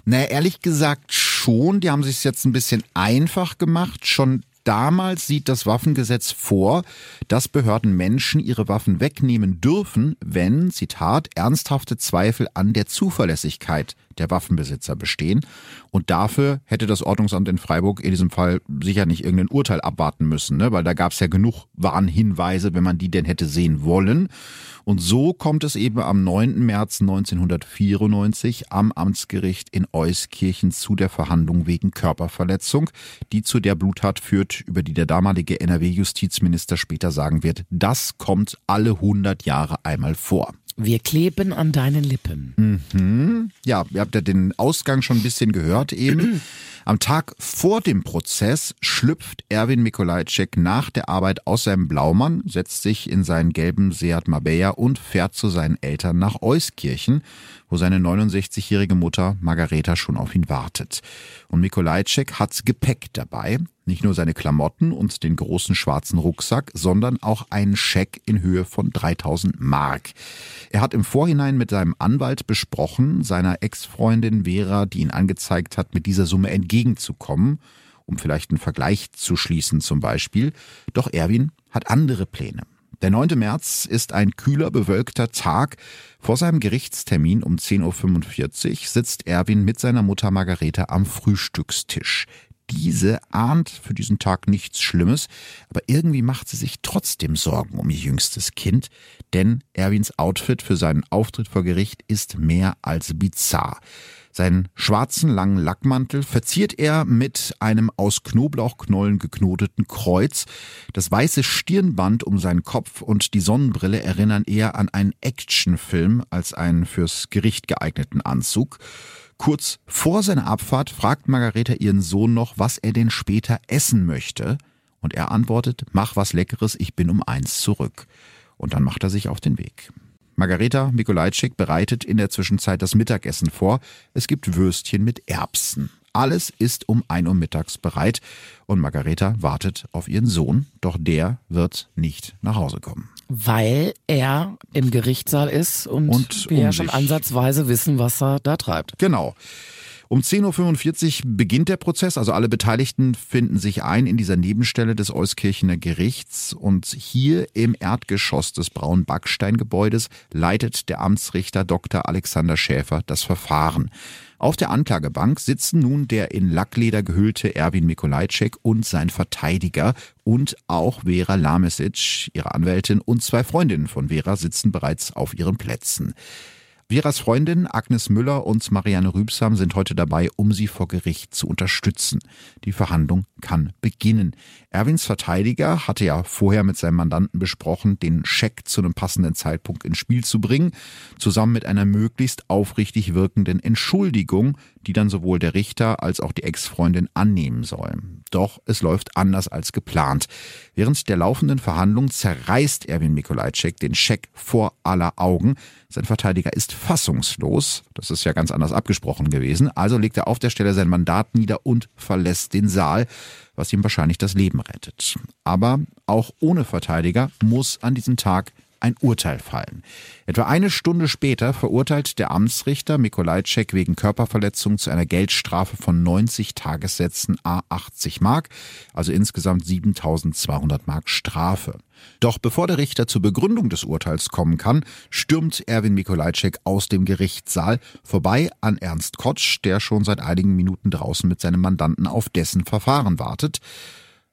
Naja, ehrlich gesagt schon. Die haben sich jetzt ein bisschen einfach gemacht. Schon damals sieht das Waffengesetz vor, dass Behörden Menschen ihre Waffen wegnehmen dürfen, wenn, Zitat, ernsthafte Zweifel an der Zuverlässigkeit der Waffenbesitzer bestehen. Und dafür hätte das Ordnungsamt in Freiburg in diesem Fall sicher nicht irgendein Urteil abwarten müssen, ne? weil da gab es ja genug Warnhinweise, wenn man die denn hätte sehen wollen. Und so kommt es eben am 9. März 1994 am Amtsgericht in Euskirchen zu der Verhandlung wegen Körperverletzung, die zu der Bluttat führt, über die der damalige NRW-Justizminister später sagen wird, das kommt alle 100 Jahre einmal vor. Wir kleben an deinen Lippen. Mhm. Ja, ihr habt ja den Ausgang schon ein bisschen gehört eben. Am Tag vor dem Prozess schlüpft Erwin Mikolajczyk nach der Arbeit aus seinem Blaumann, setzt sich in seinen gelben Seat Marbella und fährt zu seinen Eltern nach Euskirchen, wo seine 69-jährige Mutter Margareta schon auf ihn wartet. Und Mikolajczyk hat Gepäck dabei, nicht nur seine Klamotten und den großen schwarzen Rucksack, sondern auch einen Scheck in Höhe von 3000 Mark. Er hat im Vorhinein mit seinem Anwalt besprochen, seiner Ex-Freundin Vera, die ihn angezeigt hat, mit dieser Summe entgegenzukommen, um vielleicht einen Vergleich zu schließen zum Beispiel. Doch Erwin hat andere Pläne. Der 9. März ist ein kühler, bewölkter Tag. Vor seinem Gerichtstermin um 10.45 Uhr sitzt Erwin mit seiner Mutter Margarete am Frühstückstisch. Diese ahnt für diesen Tag nichts Schlimmes, aber irgendwie macht sie sich trotzdem Sorgen um ihr jüngstes Kind, denn Erwins Outfit für seinen Auftritt vor Gericht ist mehr als bizarr. Seinen schwarzen langen Lackmantel verziert er mit einem aus Knoblauchknollen geknoteten Kreuz. Das weiße Stirnband um seinen Kopf und die Sonnenbrille erinnern eher an einen Actionfilm als einen fürs Gericht geeigneten Anzug. Kurz vor seiner Abfahrt fragt Margareta ihren Sohn noch, was er denn später essen möchte. Und er antwortet, mach was Leckeres, ich bin um eins zurück. Und dann macht er sich auf den Weg. Margareta Mikolajczyk bereitet in der Zwischenzeit das Mittagessen vor. Es gibt Würstchen mit Erbsen. Alles ist um ein Uhr mittags bereit und Margareta wartet auf ihren Sohn, doch der wird nicht nach Hause kommen. Weil er im Gerichtssaal ist und, Und wir ja schon ansatzweise wissen, was er da treibt. Genau. Um 10.45 Uhr beginnt der Prozess, also alle Beteiligten finden sich ein in dieser Nebenstelle des Euskirchener Gerichts und hier im Erdgeschoss des braunen Backsteingebäudes leitet der Amtsrichter Dr. Alexander Schäfer das Verfahren. Auf der Anklagebank sitzen nun der in Lackleder gehüllte Erwin Mikolajczyk und sein Verteidiger und auch Vera Lamesic, ihre Anwältin und zwei Freundinnen von Vera sitzen bereits auf ihren Plätzen. Veras Freundin Agnes Müller und Marianne Rübsam sind heute dabei, um sie vor Gericht zu unterstützen. Die Verhandlung kann beginnen. Erwins Verteidiger hatte ja vorher mit seinem Mandanten besprochen, den Scheck zu einem passenden Zeitpunkt ins Spiel zu bringen, zusammen mit einer möglichst aufrichtig wirkenden Entschuldigung, die dann sowohl der Richter als auch die Ex-Freundin annehmen sollen. Doch es läuft anders als geplant. Während der laufenden Verhandlung zerreißt Erwin Mikolajczyk den Scheck vor aller Augen. Sein Verteidiger ist fassungslos. Das ist ja ganz anders abgesprochen gewesen. Also legt er auf der Stelle sein Mandat nieder und verlässt den Saal, was ihm wahrscheinlich das Leben rettet. Aber auch ohne Verteidiger muss an diesem Tag ein Urteil fallen. Etwa eine Stunde später verurteilt der Amtsrichter Mikolajczyk wegen Körperverletzung zu einer Geldstrafe von 90 Tagessätzen a 80 Mark, also insgesamt 7200 Mark Strafe. Doch bevor der Richter zur Begründung des Urteils kommen kann, stürmt Erwin Mikolajczyk aus dem Gerichtssaal vorbei an Ernst Kotsch, der schon seit einigen Minuten draußen mit seinem Mandanten auf dessen Verfahren wartet.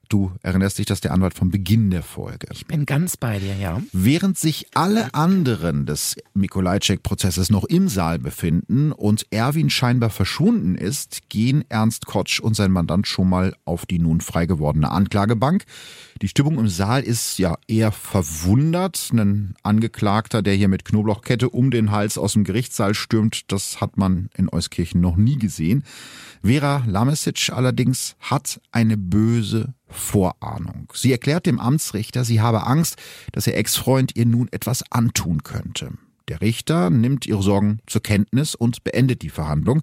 Du erinnerst dich, dass der Anwalt vom Beginn der Folge. Ich bin ganz bei dir, ja. Während sich alle anderen des Mikolajczyk-Prozesses noch im Saal befinden und Erwin scheinbar verschwunden ist, gehen Ernst Kotsch und sein Mandant schon mal auf die nun frei gewordene Anklagebank. Die Stimmung im Saal ist ja eher verwundert. Ein Angeklagter, der hier mit Knoblauchkette um den Hals aus dem Gerichtssaal stürmt, das hat man in Euskirchen noch nie gesehen. Vera Lamesic allerdings hat eine böse Vorahnung. Sie erklärt dem Amtsrichter, sie habe Angst, dass ihr Ex-Freund ihr nun etwas antun könnte. Der Richter nimmt ihre Sorgen zur Kenntnis und beendet die Verhandlung.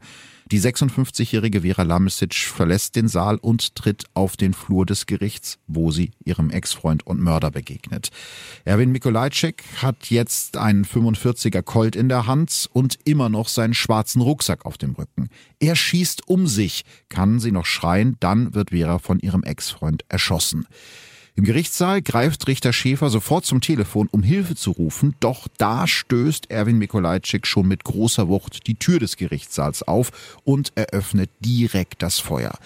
Die 56-jährige Vera Lamesic verlässt den Saal und tritt auf den Flur des Gerichts, wo sie ihrem Ex-Freund und Mörder begegnet. Erwin Mikolajczyk hat jetzt einen 45er Colt in der Hand und immer noch seinen schwarzen Rucksack auf dem Rücken. Er schießt um sich. Kann sie noch schreien, dann wird Vera von ihrem Ex-Freund erschossen. Im Gerichtssaal greift Richter Schäfer sofort zum Telefon, um Hilfe zu rufen, doch da stößt Erwin Mikolajczyk schon mit großer Wucht die Tür des Gerichtssaals auf und eröffnet direkt das Feuer.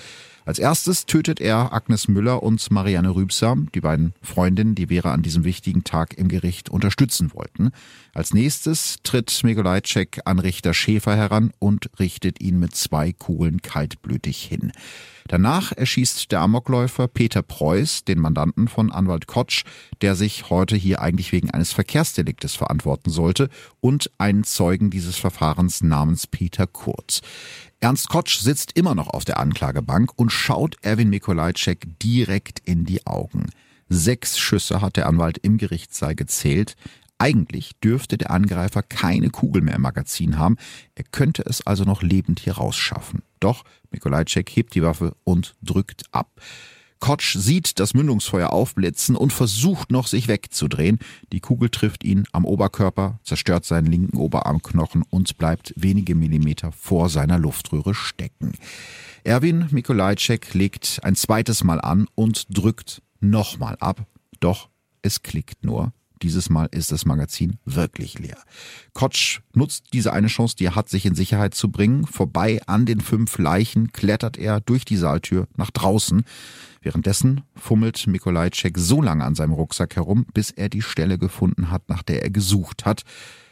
Als erstes tötet er Agnes Müller und Marianne Rübsam, die beiden Freundinnen, die Vera an diesem wichtigen Tag im Gericht unterstützen wollten. Als nächstes tritt Mikolajczyk an Richter Schäfer heran und richtet ihn mit zwei Kugeln kaltblütig hin. Danach erschießt der Amokläufer Peter Preuß den Mandanten von Anwalt Kotsch, der sich heute hier eigentlich wegen eines Verkehrsdeliktes verantworten sollte, und einen Zeugen dieses Verfahrens namens Peter Kurz. Ernst Kotsch sitzt immer noch auf der Anklagebank und schaut Erwin Mikolajczyk direkt in die Augen. Sechs Schüsse hat der Anwalt im Gerichtssaal gezählt. Eigentlich dürfte der Angreifer keine Kugel mehr im Magazin haben. Er könnte es also noch lebend hier rausschaffen. Doch Mikolajczyk hebt die Waffe und drückt ab. Kotsch sieht das Mündungsfeuer aufblitzen und versucht noch, sich wegzudrehen. Die Kugel trifft ihn am Oberkörper, zerstört seinen linken Oberarmknochen und bleibt wenige Millimeter vor seiner Luftröhre stecken. Erwin Mikolajczyk legt ein zweites Mal an und drückt nochmal ab. Doch es klickt nur. Dieses Mal ist das Magazin wirklich leer. Kotsch nutzt diese eine Chance, die er hat, sich in Sicherheit zu bringen. Vorbei an den fünf Leichen klettert er durch die Saaltür nach draußen. Währenddessen fummelt Mikolajczyk so lange an seinem Rucksack herum, bis er die Stelle gefunden hat, nach der er gesucht hat.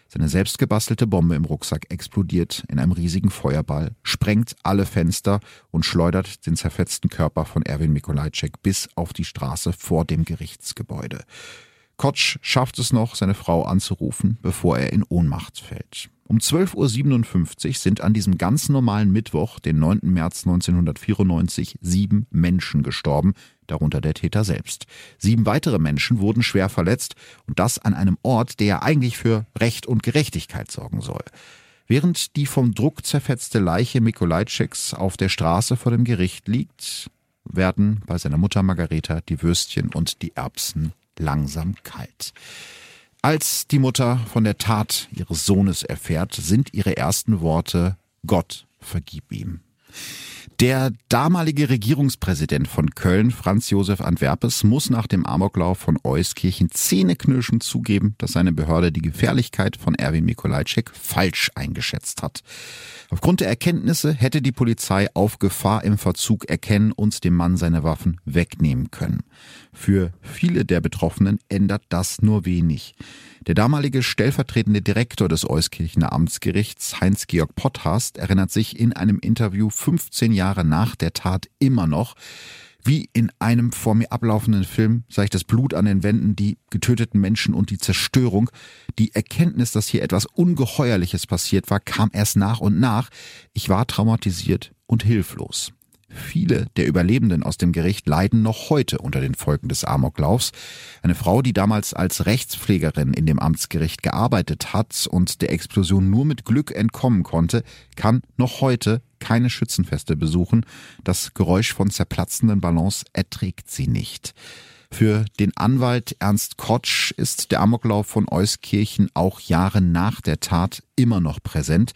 Seine selbstgebastelte Bombe im Rucksack explodiert in einem riesigen Feuerball, sprengt alle Fenster und schleudert den zerfetzten Körper von Erwin Mikolajczyk bis auf die Straße vor dem Gerichtsgebäude. Kotsch schafft es noch, seine Frau anzurufen, bevor er in Ohnmacht fällt. Um 12.57 Uhr sind an diesem ganz normalen Mittwoch, den 9. März 1994, sieben Menschen gestorben, darunter der Täter selbst. Sieben weitere Menschen wurden schwer verletzt und das an einem Ort, der eigentlich für Recht und Gerechtigkeit sorgen soll. Während die vom Druck zerfetzte Leiche Mikolajczyks auf der Straße vor dem Gericht liegt, werden bei seiner Mutter Margareta die Würstchen und die Erbsen langsam kalt. Als die Mutter von der Tat ihres Sohnes erfährt, sind ihre ersten Worte Gott vergib ihm. Der damalige Regierungspräsident von Köln, Franz Josef Antwerpes, muss nach dem Amoklauf von Euskirchen zähneknirschend zugeben, dass seine Behörde die Gefährlichkeit von Erwin Mikolajczyk falsch eingeschätzt hat. Aufgrund der Erkenntnisse hätte die Polizei auf Gefahr im Verzug erkennen und dem Mann seine Waffen wegnehmen können. Für viele der Betroffenen ändert das nur wenig. Der damalige stellvertretende Direktor des Euskirchener Amtsgerichts, Heinz-Georg Potthast, erinnert sich in einem Interview 15 Jahre nach der Tat immer noch, wie in einem vor mir ablaufenden Film sah ich das Blut an den Wänden, die getöteten Menschen und die Zerstörung. Die Erkenntnis, dass hier etwas Ungeheuerliches passiert war, kam erst nach und nach. Ich war traumatisiert und hilflos. Viele der Überlebenden aus dem Gericht leiden noch heute unter den Folgen des Amoklaufs. Eine Frau, die damals als Rechtspflegerin in dem Amtsgericht gearbeitet hat und der Explosion nur mit Glück entkommen konnte, kann noch heute keine Schützenfeste besuchen. Das Geräusch von zerplatzenden Ballons erträgt sie nicht. Für den Anwalt Ernst Kotsch ist der Amoklauf von Euskirchen auch Jahre nach der Tat immer noch präsent.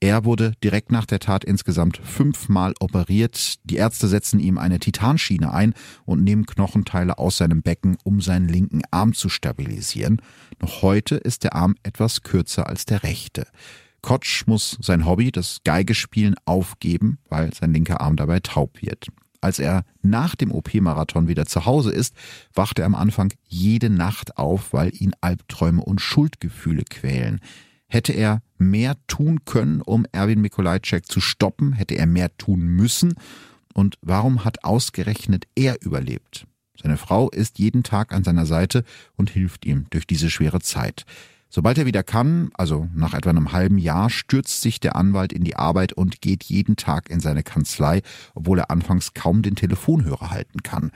Er wurde direkt nach der Tat insgesamt fünfmal operiert. Die Ärzte setzen ihm eine Titanschiene ein und nehmen Knochenteile aus seinem Becken, um seinen linken Arm zu stabilisieren. Noch heute ist der Arm etwas kürzer als der rechte. Kotsch muss sein Hobby, das Geigespielen, aufgeben, weil sein linker Arm dabei taub wird. Als er nach dem OP-Marathon wieder zu Hause ist, wacht er am Anfang jede Nacht auf, weil ihn Albträume und Schuldgefühle quälen. Hätte er mehr tun können, um Erwin Mikolajczyk zu stoppen? Hätte er mehr tun müssen? Und warum hat ausgerechnet er überlebt? Seine Frau ist jeden Tag an seiner Seite und hilft ihm durch diese schwere Zeit. Sobald er wieder kann, also nach etwa einem halben Jahr, stürzt sich der Anwalt in die Arbeit und geht jeden Tag in seine Kanzlei, obwohl er anfangs kaum den Telefonhörer halten kann.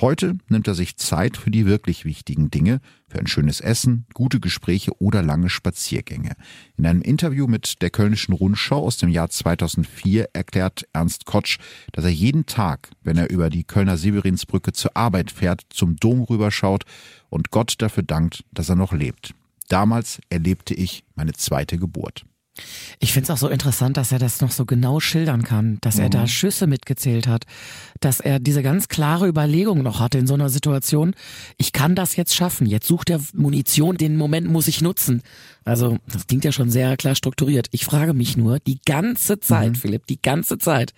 Heute nimmt er sich Zeit für die wirklich wichtigen Dinge, für ein schönes Essen, gute Gespräche oder lange Spaziergänge. In einem Interview mit der Kölnischen Rundschau aus dem Jahr 2004 erklärt Ernst Kotsch, dass er jeden Tag, wenn er über die Kölner Severinsbrücke zur Arbeit fährt, zum Dom rüberschaut und Gott dafür dankt, dass er noch lebt. Damals erlebte ich meine zweite Geburt. Ich finde es auch so interessant, dass er das noch so genau schildern kann, dass mhm. er da mhm. Schüsse mitgezählt hat, dass er diese ganz klare Überlegung noch hatte in so einer Situation. Ich kann das jetzt schaffen. Jetzt sucht er Munition, den Moment muss ich nutzen. Also, das klingt ja schon sehr klar strukturiert. Ich frage mich nur, die ganze Zeit, mhm. Philipp, die ganze Zeit,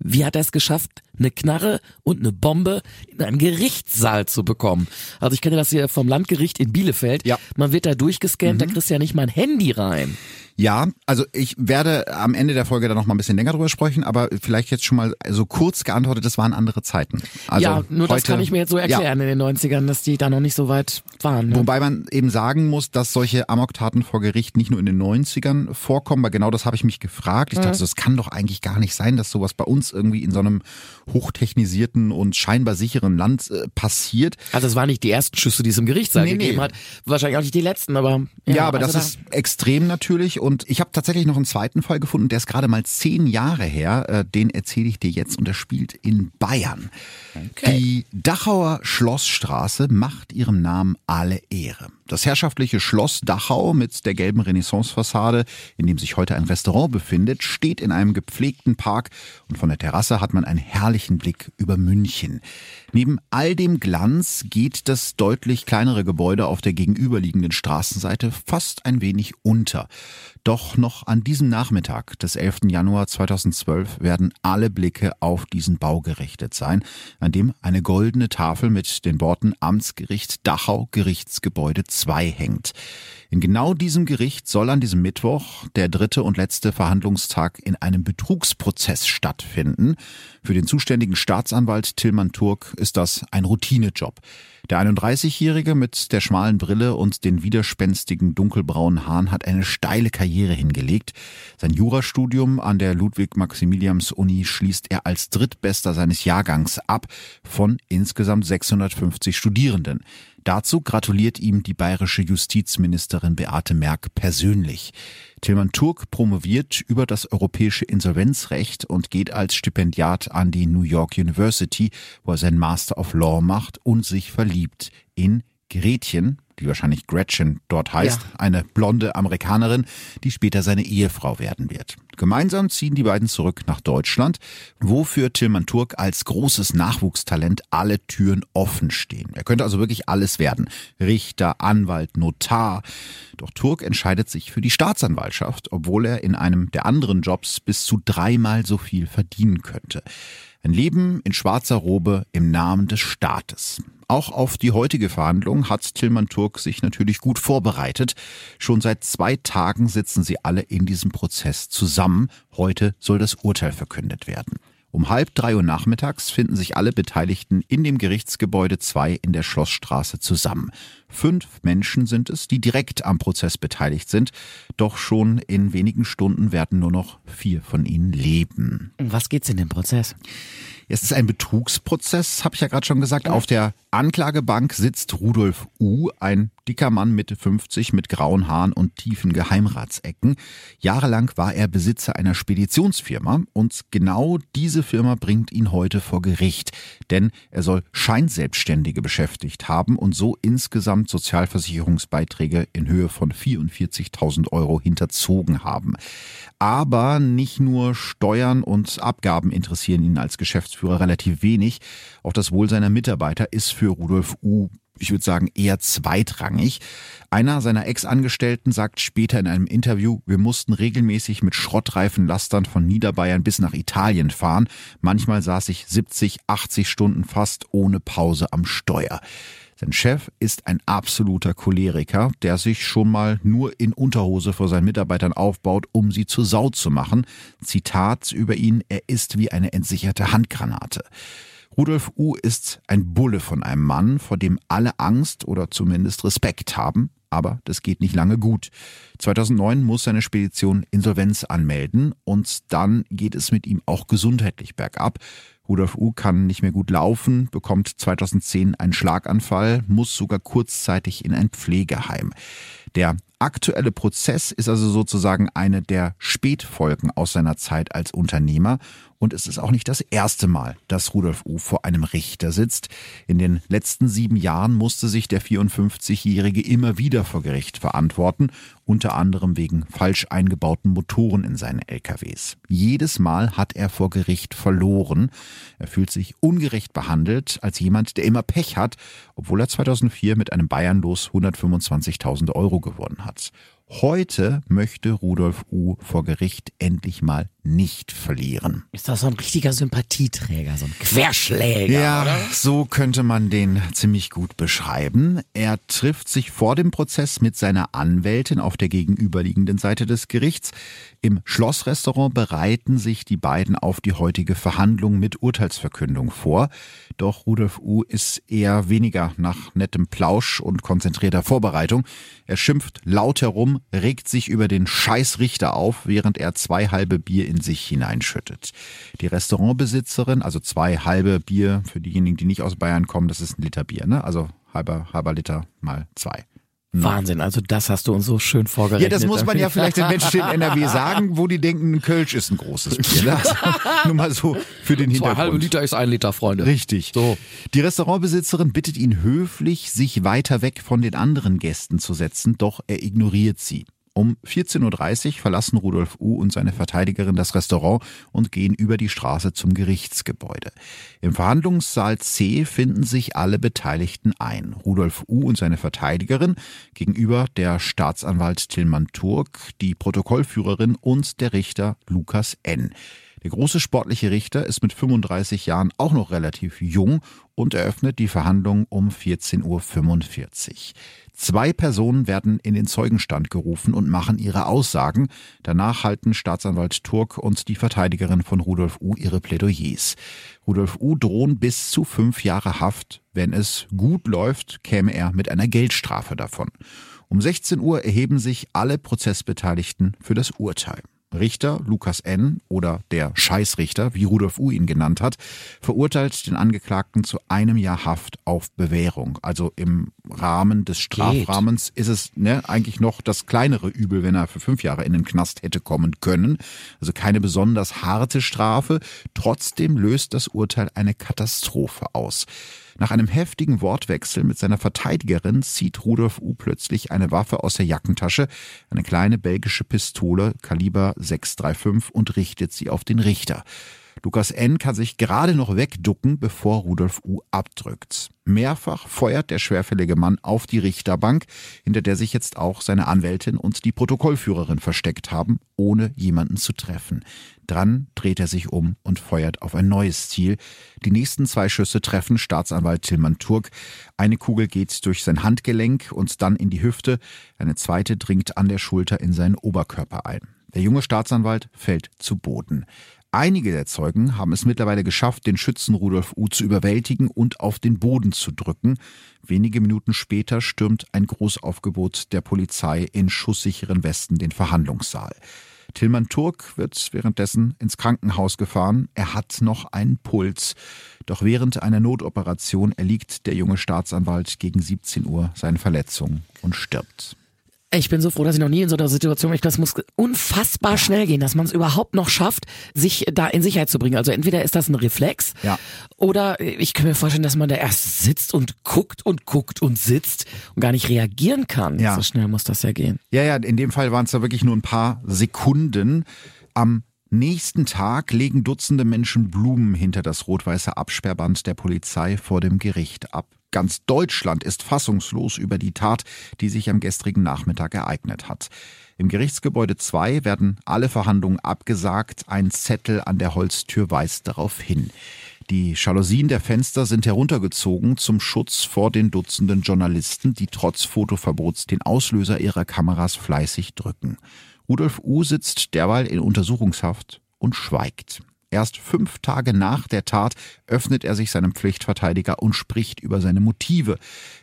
wie hat er es geschafft, eine Knarre und eine Bombe in einen Gerichtssaal zu bekommen? Also ich kenne das hier vom Landgericht in Bielefeld. Ja. Man wird da durchgescannt, mhm. da kriegst du ja nicht mal ein Handy rein. Ja, also ich werde am Ende der Folge dann noch mal ein bisschen länger drüber sprechen, aber vielleicht jetzt schon mal so kurz geantwortet, das waren andere Zeiten. Also ja, nur heute, das kann ich mir jetzt so erklären ja. in den 90ern, dass die da noch nicht so weit waren. Ne? Wobei man eben sagen muss, dass solche Amoktaten vor Gericht nicht nur in den 90ern vorkommen, weil genau das habe ich mich gefragt. Ich dachte, das kann doch eigentlich gar nicht sein, dass sowas bei uns irgendwie in so einem hochtechnisierten und scheinbar sicheren Land äh, passiert. Also es waren nicht die ersten Schüsse, die es im Gerichtssaal nee, gegeben nee. hat. Wahrscheinlich auch nicht die letzten, aber ja, ja aber also das da ist extrem natürlich und ich habe tatsächlich noch einen zweiten Fall gefunden, der ist gerade mal zehn Jahre her. Äh, den erzähle ich dir jetzt und der spielt in Bayern. Okay. Die Dachauer Schlossstraße macht ihrem Namen alle Ehre. Das herrschaftliche Schloss Dachau mit der gelben Renaissancefassade, in dem sich heute ein Restaurant befindet, steht in einem gepflegten Park und von der Terrasse hat man einen herrlichen Blick über München. Neben all dem Glanz geht das deutlich kleinere Gebäude auf der gegenüberliegenden Straßenseite fast ein wenig unter. Doch noch an diesem Nachmittag des 11. Januar 2012 werden alle Blicke auf diesen Bau gerichtet sein, an dem eine goldene Tafel mit den Worten Amtsgericht Dachau Gerichtsgebäude 2 hängt. In genau diesem Gericht soll an diesem Mittwoch der dritte und letzte Verhandlungstag in einem Betrugsprozess stattfinden. Für den zuständigen Staatsanwalt Tillmann Turk ist das ein Routinejob. Der 31-Jährige mit der schmalen Brille und den widerspenstigen dunkelbraunen Haaren hat eine steile Karriere hingelegt. Sein Jurastudium an der Ludwig-Maximilians-Uni schließt er als Drittbester seines Jahrgangs ab von insgesamt 650 Studierenden. Dazu gratuliert ihm die bayerische Justizministerin Beate Merck persönlich. Tilman Turk promoviert über das europäische Insolvenzrecht und geht als Stipendiat an die New York University, wo er seinen Master of Law macht und sich verliebt in Gretchen, die wahrscheinlich Gretchen dort heißt, ja. eine blonde Amerikanerin, die später seine Ehefrau werden wird. Gemeinsam ziehen die beiden zurück nach Deutschland, wo für Tilman Turk als großes Nachwuchstalent alle Türen offen stehen. Er könnte also wirklich alles werden. Richter, Anwalt, Notar. Doch Turk entscheidet sich für die Staatsanwaltschaft, obwohl er in einem der anderen Jobs bis zu dreimal so viel verdienen könnte. Ein Leben in schwarzer Robe im Namen des Staates. Auch auf die heutige Verhandlung hat Tilman Turk sich natürlich gut vorbereitet. Schon seit zwei Tagen sitzen sie alle in diesem Prozess zusammen. Heute soll das Urteil verkündet werden. Um halb drei Uhr nachmittags finden sich alle Beteiligten in dem Gerichtsgebäude 2 in der Schlossstraße zusammen. Fünf Menschen sind es, die direkt am Prozess beteiligt sind. Doch schon in wenigen Stunden werden nur noch vier von ihnen leben. Was geht's in dem Prozess? Es ist ein Betrugsprozess, habe ich ja gerade schon gesagt. Auf der Anklagebank sitzt Rudolf U., ein dicker Mann Mitte 50 mit grauen Haaren und tiefen Geheimratsecken. Jahrelang war er Besitzer einer Speditionsfirma und genau diese Firma bringt ihn heute vor Gericht, denn er soll Scheinselbstständige beschäftigt haben und so insgesamt Sozialversicherungsbeiträge in Höhe von 44.000 Euro hinterzogen haben. Aber nicht nur Steuern und Abgaben interessieren ihn als Geschäftsführer relativ wenig. Auch das Wohl seiner Mitarbeiter ist für Rudolf U ich würde sagen, eher zweitrangig. Einer seiner Ex-Angestellten sagt später in einem Interview, wir mussten regelmäßig mit schrottreifen Lastern von Niederbayern bis nach Italien fahren. Manchmal saß ich 70, 80 Stunden fast ohne Pause am Steuer. Sein Chef ist ein absoluter Choleriker, der sich schon mal nur in Unterhose vor seinen Mitarbeitern aufbaut, um sie zur Sau zu machen. Zitat über ihn, er ist wie eine entsicherte Handgranate. Rudolf U. ist ein Bulle von einem Mann, vor dem alle Angst oder zumindest Respekt haben. Aber das geht nicht lange gut. 2009 muss seine Spedition Insolvenz anmelden und dann geht es mit ihm auch gesundheitlich bergab. Rudolf U. kann nicht mehr gut laufen, bekommt 2010 einen Schlaganfall, muss sogar kurzzeitig in ein Pflegeheim. Der aktuelle Prozess ist also sozusagen eine der Spätfolgen aus seiner Zeit als Unternehmer und es ist auch nicht das erste Mal, dass Rudolf U vor einem Richter sitzt. In den letzten sieben Jahren musste sich der 54-Jährige immer wieder vor Gericht verantworten, unter anderem wegen falsch eingebauten Motoren in seinen LKWs. Jedes Mal hat er vor Gericht verloren. Er fühlt sich ungerecht behandelt als jemand, der immer Pech hat, obwohl er 2004 mit einem Bayernlos 125.000 Euro gewonnen hat. Heute möchte Rudolf U. vor Gericht endlich mal nicht verlieren. Ist das so ein richtiger Sympathieträger, so ein Querschläger? Ja, oder? so könnte man den ziemlich gut beschreiben. Er trifft sich vor dem Prozess mit seiner Anwältin auf der gegenüberliegenden Seite des Gerichts. Im Schlossrestaurant bereiten sich die beiden auf die heutige Verhandlung mit Urteilsverkündung vor. Doch Rudolf U. ist eher weniger nach nettem Plausch und konzentrierter Vorbereitung. Er schimpft laut herum, regt sich über den Scheißrichter auf, während er zwei halbe Bier in sich hineinschüttet. Die Restaurantbesitzerin, also zwei halbe Bier für diejenigen, die nicht aus Bayern kommen, das ist ein Liter Bier, ne? Also halber, halber Liter mal zwei. Wahnsinn, also das hast du uns so schön vorgerechnet. Ja, das muss man ja vielleicht den Menschen in NRW sagen, wo die denken, ein Kölsch ist ein großes Bier. Ne? Also, nur mal so für den Hintergrund. Zwei halbe Liter ist ein Liter, Freunde. Richtig. So. Die Restaurantbesitzerin bittet ihn höflich, sich weiter weg von den anderen Gästen zu setzen, doch er ignoriert sie. Um 14.30 Uhr verlassen Rudolf U. und seine Verteidigerin das Restaurant und gehen über die Straße zum Gerichtsgebäude. Im Verhandlungssaal C finden sich alle Beteiligten ein. Rudolf U. und seine Verteidigerin gegenüber der Staatsanwalt Tilman Turk, die Protokollführerin und der Richter Lukas N. Der große sportliche Richter ist mit 35 Jahren auch noch relativ jung und eröffnet die Verhandlung um 14.45 Uhr. Zwei Personen werden in den Zeugenstand gerufen und machen ihre Aussagen. Danach halten Staatsanwalt Turk und die Verteidigerin von Rudolf U. ihre Plädoyers. Rudolf U. drohen bis zu fünf Jahre Haft. Wenn es gut läuft, käme er mit einer Geldstrafe davon. Um 16 Uhr erheben sich alle Prozessbeteiligten für das Urteil. Richter Lukas N. oder der Scheißrichter, wie Rudolf U. ihn genannt hat, verurteilt den Angeklagten zu einem Jahr Haft auf Bewährung. Also im Rahmen des Strafrahmens Geht. ist es ne, eigentlich noch das kleinere Übel, wenn er für fünf Jahre in den Knast hätte kommen können. Also keine besonders harte Strafe. Trotzdem löst das Urteil eine Katastrophe aus. Nach einem heftigen Wortwechsel mit seiner Verteidigerin zieht Rudolf U. plötzlich eine Waffe aus der Jackentasche, eine kleine belgische Pistole, Kaliber 635 und richtet sie auf den Richter. Lukas N. kann sich gerade noch wegducken, bevor Rudolf U. abdrückt. Mehrfach feuert der schwerfällige Mann auf die Richterbank, hinter der sich jetzt auch seine Anwältin und die Protokollführerin versteckt haben, ohne jemanden zu treffen. Dran dreht er sich um und feuert auf ein neues Ziel. Die nächsten zwei Schüsse treffen Staatsanwalt Tilman Turk. Eine Kugel geht durch sein Handgelenk und dann in die Hüfte, eine zweite dringt an der Schulter in seinen Oberkörper ein. Der junge Staatsanwalt fällt zu Boden. Einige der Zeugen haben es mittlerweile geschafft, den Schützen Rudolf U. zu überwältigen und auf den Boden zu drücken. Wenige Minuten später stürmt ein Großaufgebot der Polizei in schusssicheren Westen den Verhandlungssaal. Tilman Turk wird währenddessen ins Krankenhaus gefahren. Er hat noch einen Puls. Doch während einer Notoperation erliegt der junge Staatsanwalt gegen 17 Uhr seinen Verletzungen und stirbt. Ich bin so froh, dass ich noch nie in so einer Situation bin. Das muss unfassbar schnell gehen, dass man es überhaupt noch schafft, sich da in Sicherheit zu bringen. Also entweder ist das ein Reflex ja. oder ich kann mir vorstellen, dass man da erst sitzt und guckt und guckt und sitzt und gar nicht reagieren kann. Ja. So schnell muss das ja gehen. Ja, ja, in dem Fall waren es da wirklich nur ein paar Sekunden. Am nächsten Tag legen Dutzende Menschen Blumen hinter das rot-weiße Absperrband der Polizei vor dem Gericht ab. Ganz Deutschland ist fassungslos über die Tat, die sich am gestrigen Nachmittag ereignet hat. Im Gerichtsgebäude 2 werden alle Verhandlungen abgesagt. Ein Zettel an der Holztür weist darauf hin. Die Jalousien der Fenster sind heruntergezogen zum Schutz vor den Dutzenden Journalisten, die trotz Fotoverbots den Auslöser ihrer Kameras fleißig drücken. Rudolf U. sitzt derweil in Untersuchungshaft und schweigt. Erst fünf Tage nach der Tat öffnet er sich seinem Pflichtverteidiger und spricht über seine Motive.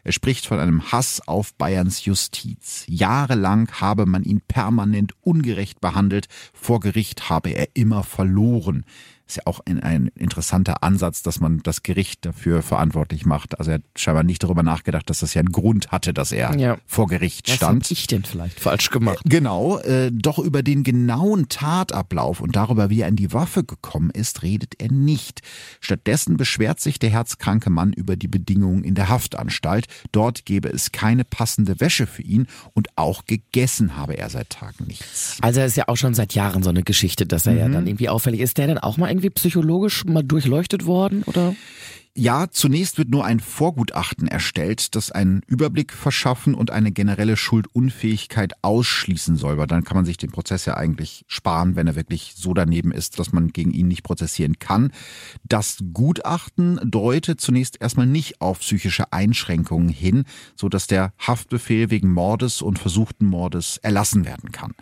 Er spricht von einem Hass auf Bayerns Justiz. Jahrelang habe man ihn permanent ungerecht behandelt, vor Gericht habe er immer verloren ist ja auch ein, ein interessanter Ansatz, dass man das Gericht dafür verantwortlich macht. Also er hat scheinbar nicht darüber nachgedacht, dass das ja einen Grund hatte, dass er ja. vor Gericht stand. Was hab ich denn vielleicht falsch gemacht? Äh, genau, äh, doch über den genauen Tatablauf und darüber, wie er an die Waffe gekommen ist, redet er nicht. Stattdessen beschwert sich der herzkranke Mann über die Bedingungen in der Haftanstalt. Dort gebe es keine passende Wäsche für ihn und auch gegessen habe er seit Tagen nichts. Also er ist ja auch schon seit Jahren so eine Geschichte, dass er mhm. ja dann irgendwie auffällig ist. Der dann auch mal irgendwie psychologisch mal durchleuchtet worden oder? Ja, zunächst wird nur ein Vorgutachten erstellt, das einen Überblick verschaffen und eine generelle Schuldunfähigkeit ausschließen soll, weil dann kann man sich den Prozess ja eigentlich sparen, wenn er wirklich so daneben ist, dass man gegen ihn nicht prozessieren kann. Das Gutachten deutet zunächst erstmal nicht auf psychische Einschränkungen hin, so dass der Haftbefehl wegen Mordes und versuchten Mordes erlassen werden kann.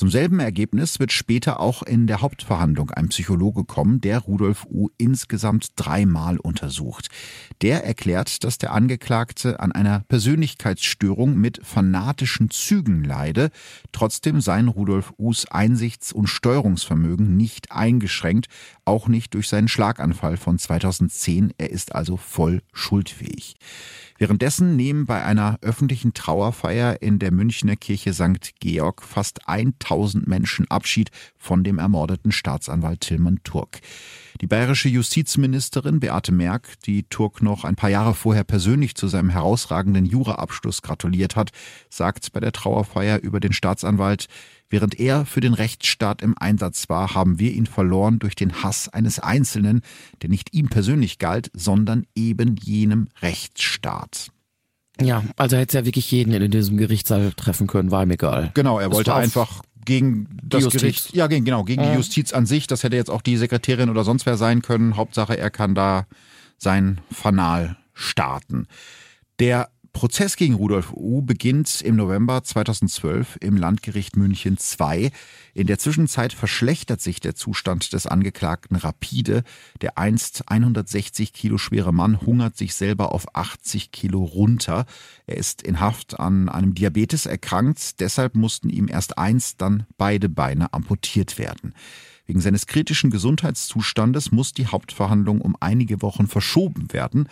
Zum selben Ergebnis wird später auch in der Hauptverhandlung ein Psychologe kommen, der Rudolf U. insgesamt dreimal untersucht. Der erklärt, dass der Angeklagte an einer Persönlichkeitsstörung mit fanatischen Zügen leide. Trotzdem seien Rudolf U.s Einsichts- und Steuerungsvermögen nicht eingeschränkt, auch nicht durch seinen Schlaganfall von 2010. Er ist also voll schuldfähig. Währenddessen nehmen bei einer öffentlichen Trauerfeier in der Münchner Kirche St. Georg fast 1000 Menschen Abschied von dem ermordeten Staatsanwalt Tilman Turk. Die bayerische Justizministerin Beate Merck, die Turk noch ein paar Jahre vorher persönlich zu seinem herausragenden Juraabschluss gratuliert hat, sagt bei der Trauerfeier über den Staatsanwalt, Während er für den Rechtsstaat im Einsatz war, haben wir ihn verloren durch den Hass eines Einzelnen, der nicht ihm persönlich galt, sondern eben jenem Rechtsstaat. Ja, also hätte ja wirklich jeden in diesem Gerichtssaal treffen können, war ihm egal. Genau, er wollte einfach gegen das Justiz. Gericht, ja, gegen, genau, gegen ja. die Justiz an sich. Das hätte jetzt auch die Sekretärin oder sonst wer sein können. Hauptsache, er kann da sein Fanal starten. Der Prozess gegen Rudolf U. beginnt im November 2012 im Landgericht München II. In der Zwischenzeit verschlechtert sich der Zustand des Angeklagten rapide. Der einst 160 Kilo schwere Mann hungert sich selber auf 80 Kilo runter. Er ist in Haft an einem Diabetes erkrankt. Deshalb mussten ihm erst eins, dann beide Beine amputiert werden. Wegen seines kritischen Gesundheitszustandes muss die Hauptverhandlung um einige Wochen verschoben werden.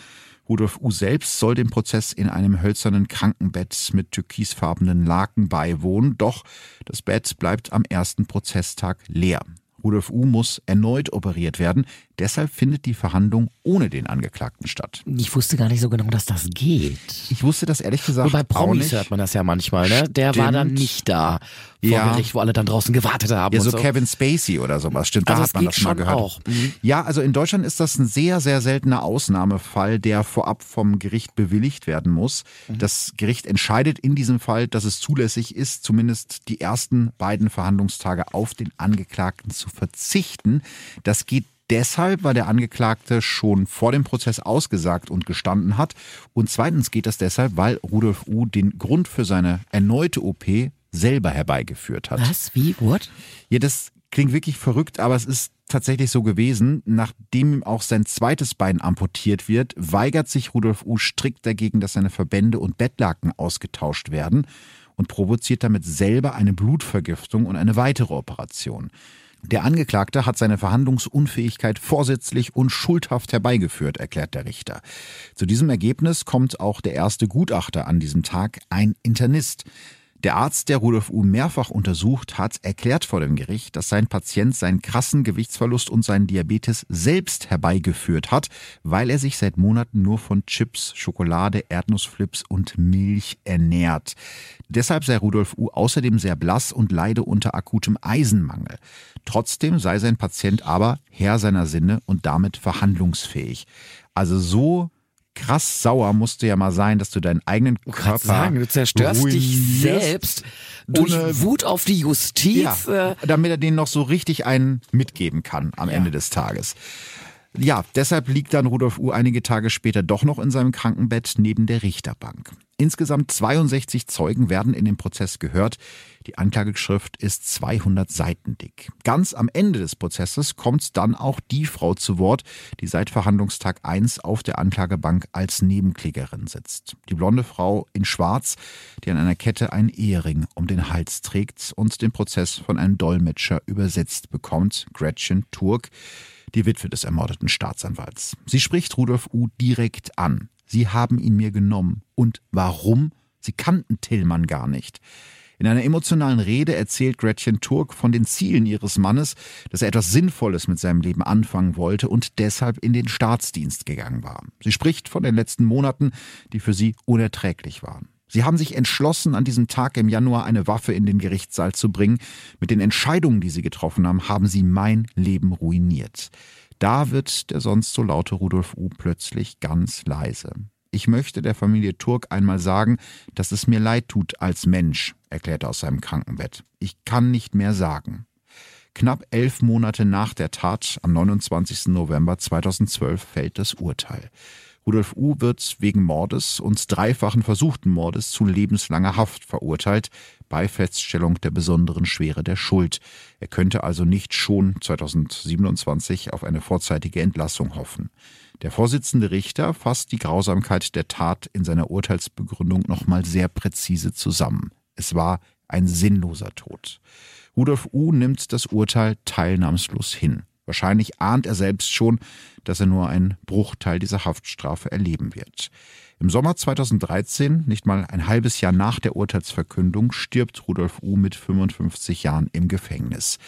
Rudolf U. selbst soll dem Prozess in einem hölzernen Krankenbett mit türkisfarbenen Laken beiwohnen, doch das Bett bleibt am ersten Prozesstag leer. Rudolf U. muss erneut operiert werden. Deshalb findet die Verhandlung ohne den Angeklagten statt. Ich wusste gar nicht so genau, dass das geht. Ich wusste das ehrlich gesagt Und bei Promis hört man das ja manchmal, ne? Der war dann nicht da vor Ja. Gericht, wo alle dann draußen gewartet haben. Ja, so, so. Kevin Spacey oder sowas. Stimmt, da Also hat es man geht das mal schon gehört. auch. Mhm. Ja, also in Deutschland ist das ein sehr, sehr seltener Ausnahmefall, der vorab vom Gericht bewilligt werden muss. Mhm. Das Gericht entscheidet in diesem Fall, dass es zulässig ist, zumindest die ersten beiden Verhandlungstage auf den Angeklagten zu verzichten. Das geht deshalb, weil der Angeklagte schon vor dem Prozess ausgesagt und gestanden hat. Und zweitens geht das deshalb, weil Rudolf U. den Grund für seine erneute OP selber herbeigeführt hat. Was? Wie? What? Ja, das klingt wirklich verrückt, aber es ist tatsächlich so gewesen. Nachdem ihm auch sein zweites Bein amputiert wird, weigert sich Rudolf U. strikt dagegen, dass seine Verbände und Bettlaken ausgetauscht werden und provoziert damit selber eine Blutvergiftung und eine weitere Operation. Der Angeklagte hat seine Verhandlungsunfähigkeit vorsätzlich und schuldhaft herbeigeführt, erklärt der Richter. Zu diesem Ergebnis kommt auch der erste Gutachter an diesem Tag, ein Internist. Der Arzt, der Rudolf U. mehrfach untersucht hat, erklärt vor dem Gericht, dass sein Patient seinen krassen Gewichtsverlust und seinen Diabetes selbst herbeigeführt hat, weil er sich seit Monaten nur von Chips, Schokolade, Erdnussflips und Milch ernährt. Deshalb sei Rudolf U. außerdem sehr blass und leide unter akutem Eisenmangel. Trotzdem sei sein Patient aber Herr seiner Sinne und damit verhandlungsfähig. Also so krass sauer musst du ja mal sein, dass du deinen eigenen Körper sagen, du zerstörst dich selbst durch Wut auf die Justiz. Ja, äh, damit er denen noch so richtig einen mitgeben kann am Ende des Tages. Ja, deshalb liegt dann Rudolf U. einige Tage später doch noch in seinem Krankenbett neben der Richterbank. Insgesamt 62 Zeugen werden in dem Prozess gehört. Die Anklageschrift ist 200 Seiten dick. Ganz am Ende des Prozesses kommt dann auch die Frau zu Wort, die seit Verhandlungstag 1 auf der Anklagebank als Nebenklägerin sitzt. Die blonde Frau in Schwarz, die an einer Kette einen Ehering um den Hals trägt und den Prozess von einem Dolmetscher übersetzt bekommt, Gretchen Turk die Witwe des ermordeten Staatsanwalts. Sie spricht Rudolf U. direkt an. Sie haben ihn mir genommen. Und warum? Sie kannten Tillmann gar nicht. In einer emotionalen Rede erzählt Gretchen Turk von den Zielen ihres Mannes, dass er etwas Sinnvolles mit seinem Leben anfangen wollte und deshalb in den Staatsdienst gegangen war. Sie spricht von den letzten Monaten, die für sie unerträglich waren. Sie haben sich entschlossen, an diesem Tag im Januar eine Waffe in den Gerichtssaal zu bringen. Mit den Entscheidungen, die sie getroffen haben, haben sie mein Leben ruiniert. Da wird der sonst so laute Rudolf U. plötzlich ganz leise. Ich möchte der Familie Turk einmal sagen, dass es mir leid tut als Mensch, erklärt er aus seinem Krankenbett. Ich kann nicht mehr sagen. Knapp elf Monate nach der Tat, am 29. November 2012, fällt das Urteil. Rudolf U. wird wegen Mordes und dreifachen versuchten Mordes zu lebenslanger Haft verurteilt, bei Feststellung der besonderen Schwere der Schuld. Er könnte also nicht schon 2027 auf eine vorzeitige Entlassung hoffen. Der Vorsitzende Richter fasst die Grausamkeit der Tat in seiner Urteilsbegründung nochmal sehr präzise zusammen. Es war ein sinnloser Tod. Rudolf U. nimmt das Urteil teilnahmslos hin. Wahrscheinlich ahnt er selbst schon, dass er nur einen Bruchteil dieser Haftstrafe erleben wird. Im Sommer 2013, nicht mal ein halbes Jahr nach der Urteilsverkündung, stirbt Rudolf U. mit 55 Jahren im Gefängnis.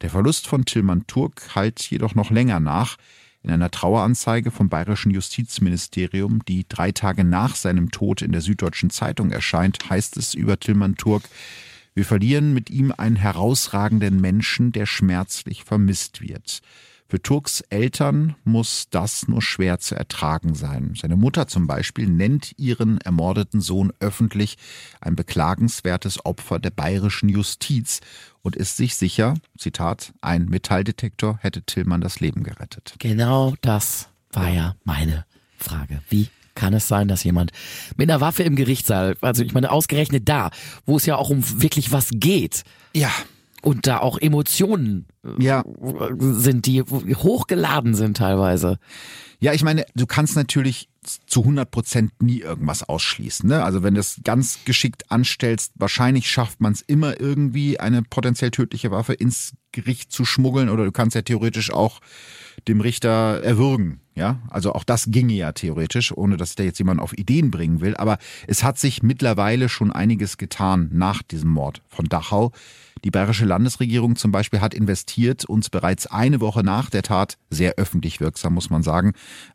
Der Verlust von Tillmann Turk halt jedoch noch länger nach. In einer Traueranzeige vom Bayerischen Justizministerium, die drei Tage nach seinem Tod in der Süddeutschen Zeitung erscheint, heißt es über Tillmann Turk, wir verlieren mit ihm einen herausragenden Menschen, der schmerzlich vermisst wird. Für Turks Eltern muss das nur schwer zu ertragen sein. Seine Mutter zum Beispiel nennt ihren ermordeten Sohn öffentlich ein beklagenswertes Opfer der bayerischen Justiz und ist sich sicher, Zitat, ein Metalldetektor hätte Tillmann das Leben gerettet. Genau das war ja meine Frage. Wie kann es sein, dass jemand mit einer Waffe im Gerichtssaal, also ich meine ausgerechnet da, wo es ja auch um wirklich was geht Ja, und da auch Emotionen äh, ja, sind, die hochgeladen sind teilweise. Ja, ich meine, du kannst natürlich zu 100 Prozent nie irgendwas ausschließen. Ne? Also wenn du es ganz geschickt anstellst, wahrscheinlich schafft man es immer irgendwie, eine potenziell tödliche Waffe ins Gericht zu schmuggeln oder du kannst ja theoretisch auch dem Richter erwürgen. Ja, also auch das ginge ja theoretisch, ohne dass der jetzt jemand auf Ideen bringen will. Aber es hat sich mittlerweile schon einiges getan nach diesem Mord von Dachau. Die bayerische Landesregierung zum Beispiel hat investiert und bereits eine Woche nach der Tat, sehr öffentlich wirksam muss man sagen,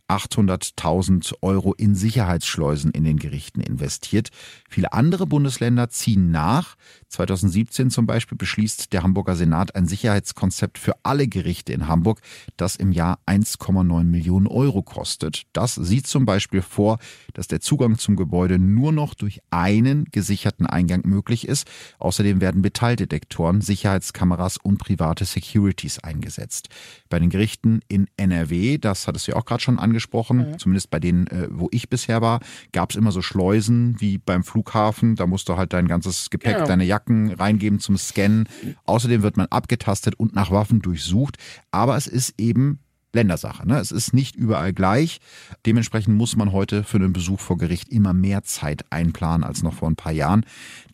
800.000 Euro in Sicherheitsschleusen in den Gerichten investiert. Viele andere Bundesländer ziehen nach. 2017 zum Beispiel beschließt der Hamburger Senat ein Sicherheitskonzept für alle Gerichte in Hamburg, das im Jahr 1,9 Millionen Euro kostet. Das sieht zum Beispiel vor, dass der Zugang zum Gebäude nur noch durch einen gesicherten Eingang möglich ist. Außerdem werden Metalldetektoren, Sicherheitskameras und private Securities eingesetzt. Bei den Gerichten in NRW, das hat es ja auch gerade schon angesprochen, mhm. zumindest bei denen, äh, wo ich bisher war, gab es immer so Schleusen wie beim Flughafen. Da musst du halt dein ganzes Gepäck, genau. deine Jacken reingeben zum Scannen. Außerdem wird man abgetastet und nach Waffen durchsucht. Aber es ist eben Ländersache. Ne? Es ist nicht überall gleich. Dementsprechend muss man heute für einen Besuch vor Gericht immer mehr Zeit einplanen als noch vor ein paar Jahren.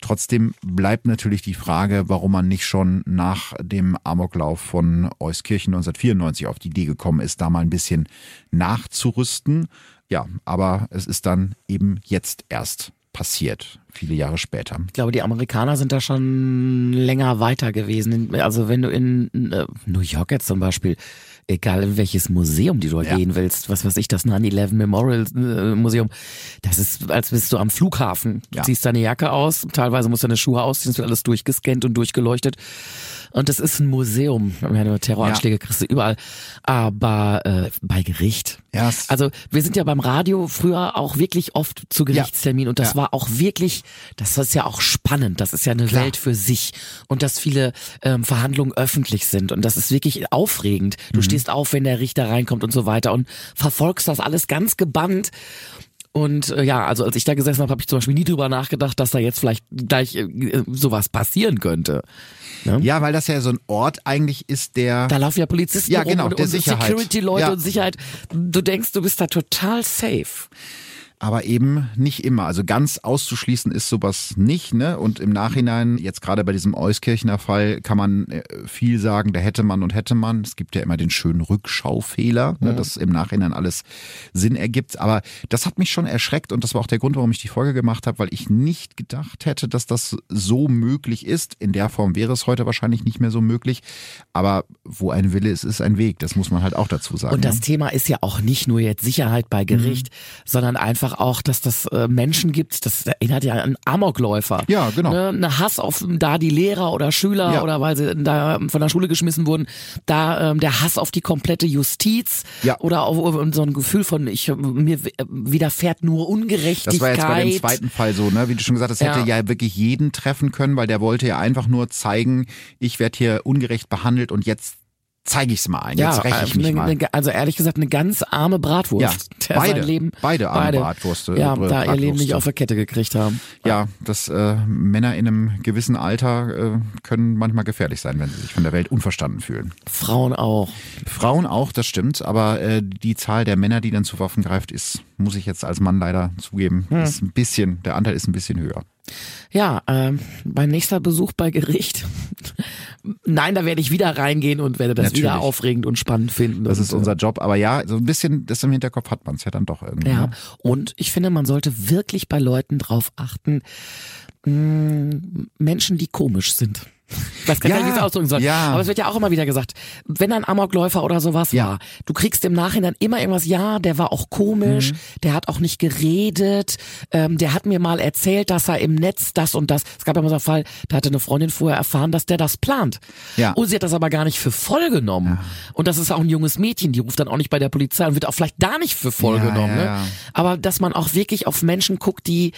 Trotzdem bleibt natürlich die Frage, warum man nicht schon nach dem Amoklauf von Euskirchen 1994 auf die Idee gekommen ist, da mal ein bisschen nachzurüsten. Ja, aber es ist dann eben jetzt erst passiert, viele Jahre später. Ich glaube, die Amerikaner sind da schon länger weiter gewesen. Also wenn du in äh, New York jetzt zum Beispiel egal in welches Museum du dort ja. gehen willst, was weiß ich, das 9-11 Memorial äh, Museum, das ist, als bist du am Flughafen. Du ja. ziehst deine Jacke aus, teilweise musst du deine Schuhe ausziehen, es wird alles durchgescannt und durchgeleuchtet. Und es ist ein Museum. Terroranschläge ja. kriegst du überall. Aber äh, bei Gericht. Yes. Also wir sind ja beim Radio früher auch wirklich oft zu Gerichtstermin und das ja. war auch wirklich, das ist ja auch spannend. Das ist ja eine Klar. Welt für sich und dass viele ähm, Verhandlungen öffentlich sind und das ist wirklich aufregend. Du mhm. Stehst auf, wenn der Richter reinkommt und so weiter und verfolgst das alles ganz gebannt. Und äh, ja, also als ich da gesessen habe, habe ich zum Beispiel nie drüber nachgedacht, dass da jetzt vielleicht gleich äh, sowas passieren könnte. Ja? ja, weil das ja so ein Ort eigentlich ist, der. Da laufen ja Polizisten ja, genau, und, der und Security-Leute ja. und Sicherheit. Du denkst, du bist da total safe aber eben nicht immer. Also ganz auszuschließen ist sowas nicht. Ne? Und im Nachhinein, jetzt gerade bei diesem Euskirchener Fall, kann man äh, viel sagen, da hätte man und hätte man. Es gibt ja immer den schönen Rückschaufehler, ne? dass im Nachhinein alles Sinn ergibt. Aber das hat mich schon erschreckt und das war auch der Grund, warum ich die Folge gemacht habe, weil ich nicht gedacht hätte, dass das so möglich ist. In der Form wäre es heute wahrscheinlich nicht mehr so möglich. Aber wo ein Wille ist, ist ein Weg. Das muss man halt auch dazu sagen. Und das ne? Thema ist ja auch nicht nur jetzt Sicherheit bei Gericht, mhm. sondern einfach auch, dass das äh, Menschen gibt, das erinnert ja an Amokläufer. Ja, genau. Ne, eine Hass auf da die Lehrer oder Schüler ja. oder weil sie da von der Schule geschmissen wurden, da ähm, der Hass auf die komplette Justiz ja. oder auf, auf so ein Gefühl von ich mir widerfährt nur Ungerechtigkeit. Das war jetzt bei dem zweiten Fall so, ne? Wie du schon gesagt hast, hätte ja wirklich jeden treffen können, weil der wollte ja einfach nur zeigen, ich werde hier ungerecht behandelt und jetzt zeige ich es mal ein. Ja, ich mich ne, mal. Ne, also ehrlich gesagt eine ganz arme Bratwurst. Ja, beide, Leben, beide arme beide, Bratwürste. Ja, da Bratwürste. ihr Leben nicht auf der Kette gekriegt haben. Ja, dass äh, Männer in einem gewissen Alter äh, können manchmal gefährlich sein, wenn sie sich von der Welt unverstanden fühlen. Frauen auch. Frauen auch, das stimmt. Aber äh, die Zahl der Männer, die dann zu Waffen greift, ist, muss ich jetzt als Mann leider zugeben, hm. ist ein bisschen, der Anteil ist ein bisschen höher. Ja, ähm, mein nächster Besuch bei Gericht. Nein, da werde ich wieder reingehen und werde das Natürlich. wieder aufregend und spannend finden. Das ist unser Job, aber ja, so ein bisschen das im Hinterkopf hat man es ja dann doch irgendwie. Ja, ne? und ich finde, man sollte wirklich bei Leuten drauf achten, mh, mm, Menschen, die komisch sind. Ich weiß gar nicht, ja, wie ich es ausdrücken soll. Ja. Aber es wird ja auch immer wieder gesagt, wenn ein Amokläufer oder sowas ja. war, du kriegst im Nachhinein immer irgendwas, ja, der war auch komisch, mhm. der hat auch nicht geredet, ähm, der hat mir mal erzählt, dass er im Netz das und das, es gab ja mal so einen Fall, da hatte eine Freundin vorher erfahren, dass der das plant. Ja. Und sie hat das aber gar nicht für voll genommen. Ja. Und das ist auch ein junges Mädchen, die ruft dann auch nicht bei der Polizei und wird auch vielleicht da nicht für voll genommen. Ne? Aber dass man auch wirklich auf Menschen guckt, die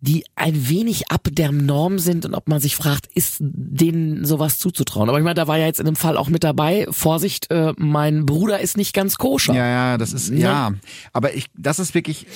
die ein wenig ab der Norm sind und ob man sich fragt, ist denen sowas zuzutrauen. Aber ich meine, da war ja jetzt in dem Fall auch mit dabei, Vorsicht, äh, mein Bruder ist nicht ganz koscher. Ja, ja, das ist, ja. ja. Aber ich, das ist wirklich,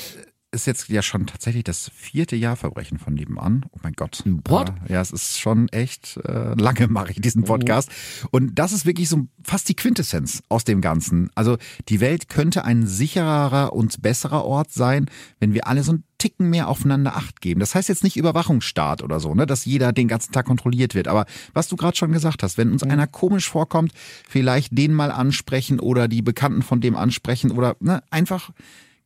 ist jetzt ja schon tatsächlich das vierte Jahr Verbrechen von nebenan. Oh mein Gott. What? Äh, ja, es ist schon echt äh, lange mache ich diesen Podcast. Und das ist wirklich so fast die Quintessenz aus dem Ganzen. Also die Welt könnte ein sicherer und besserer Ort sein, wenn wir alle so ein Ticken mehr aufeinander Acht geben. Das heißt jetzt nicht Überwachungsstaat oder so, ne, dass jeder den ganzen Tag kontrolliert wird. Aber was du gerade schon gesagt hast, wenn uns mhm. einer komisch vorkommt, vielleicht den mal ansprechen oder die Bekannten von dem ansprechen oder ne, einfach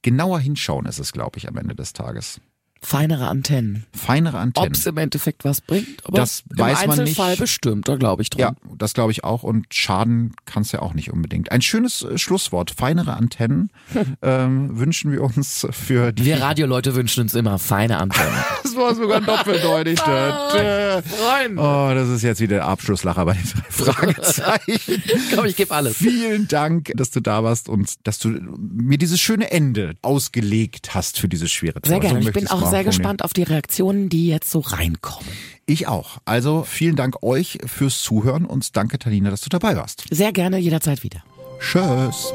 genauer hinschauen ist es, glaube ich, am Ende des Tages. Feinere Antennen. Feinere Antennen. Ob es im Endeffekt was bringt, aber Das im weiß man Einzelfall nicht. bestimmt, da glaube ich dran. Ja, das glaube ich auch. Und schaden kann es ja auch nicht unbedingt. Ein schönes äh, Schlusswort. Feinere Antennen ähm, wünschen wir uns für die. Wir Radioleute wünschen uns immer feine Antennen. Das war sogar doppeldeutig. Freunde. oh, das ist jetzt wieder der Abschlusslacher bei den drei Fragezeichen. Komm, ich gebe alles. Vielen Dank, dass du da warst und dass du mir dieses schöne Ende ausgelegt hast für dieses schwere Thema. Sehr gerne. So ich bin auch sehr gespannt auf die Reaktionen, die jetzt so reinkommen. Ich auch. Also vielen Dank euch fürs Zuhören und danke, Talina, dass du dabei warst. Sehr gerne jederzeit wieder. Tschüss.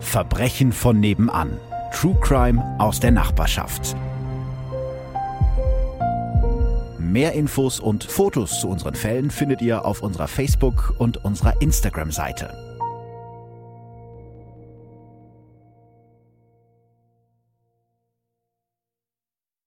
Verbrechen von nebenan. True Crime aus der Nachbarschaft. Mehr Infos und Fotos zu unseren Fällen findet ihr auf unserer Facebook- und unserer Instagram-Seite.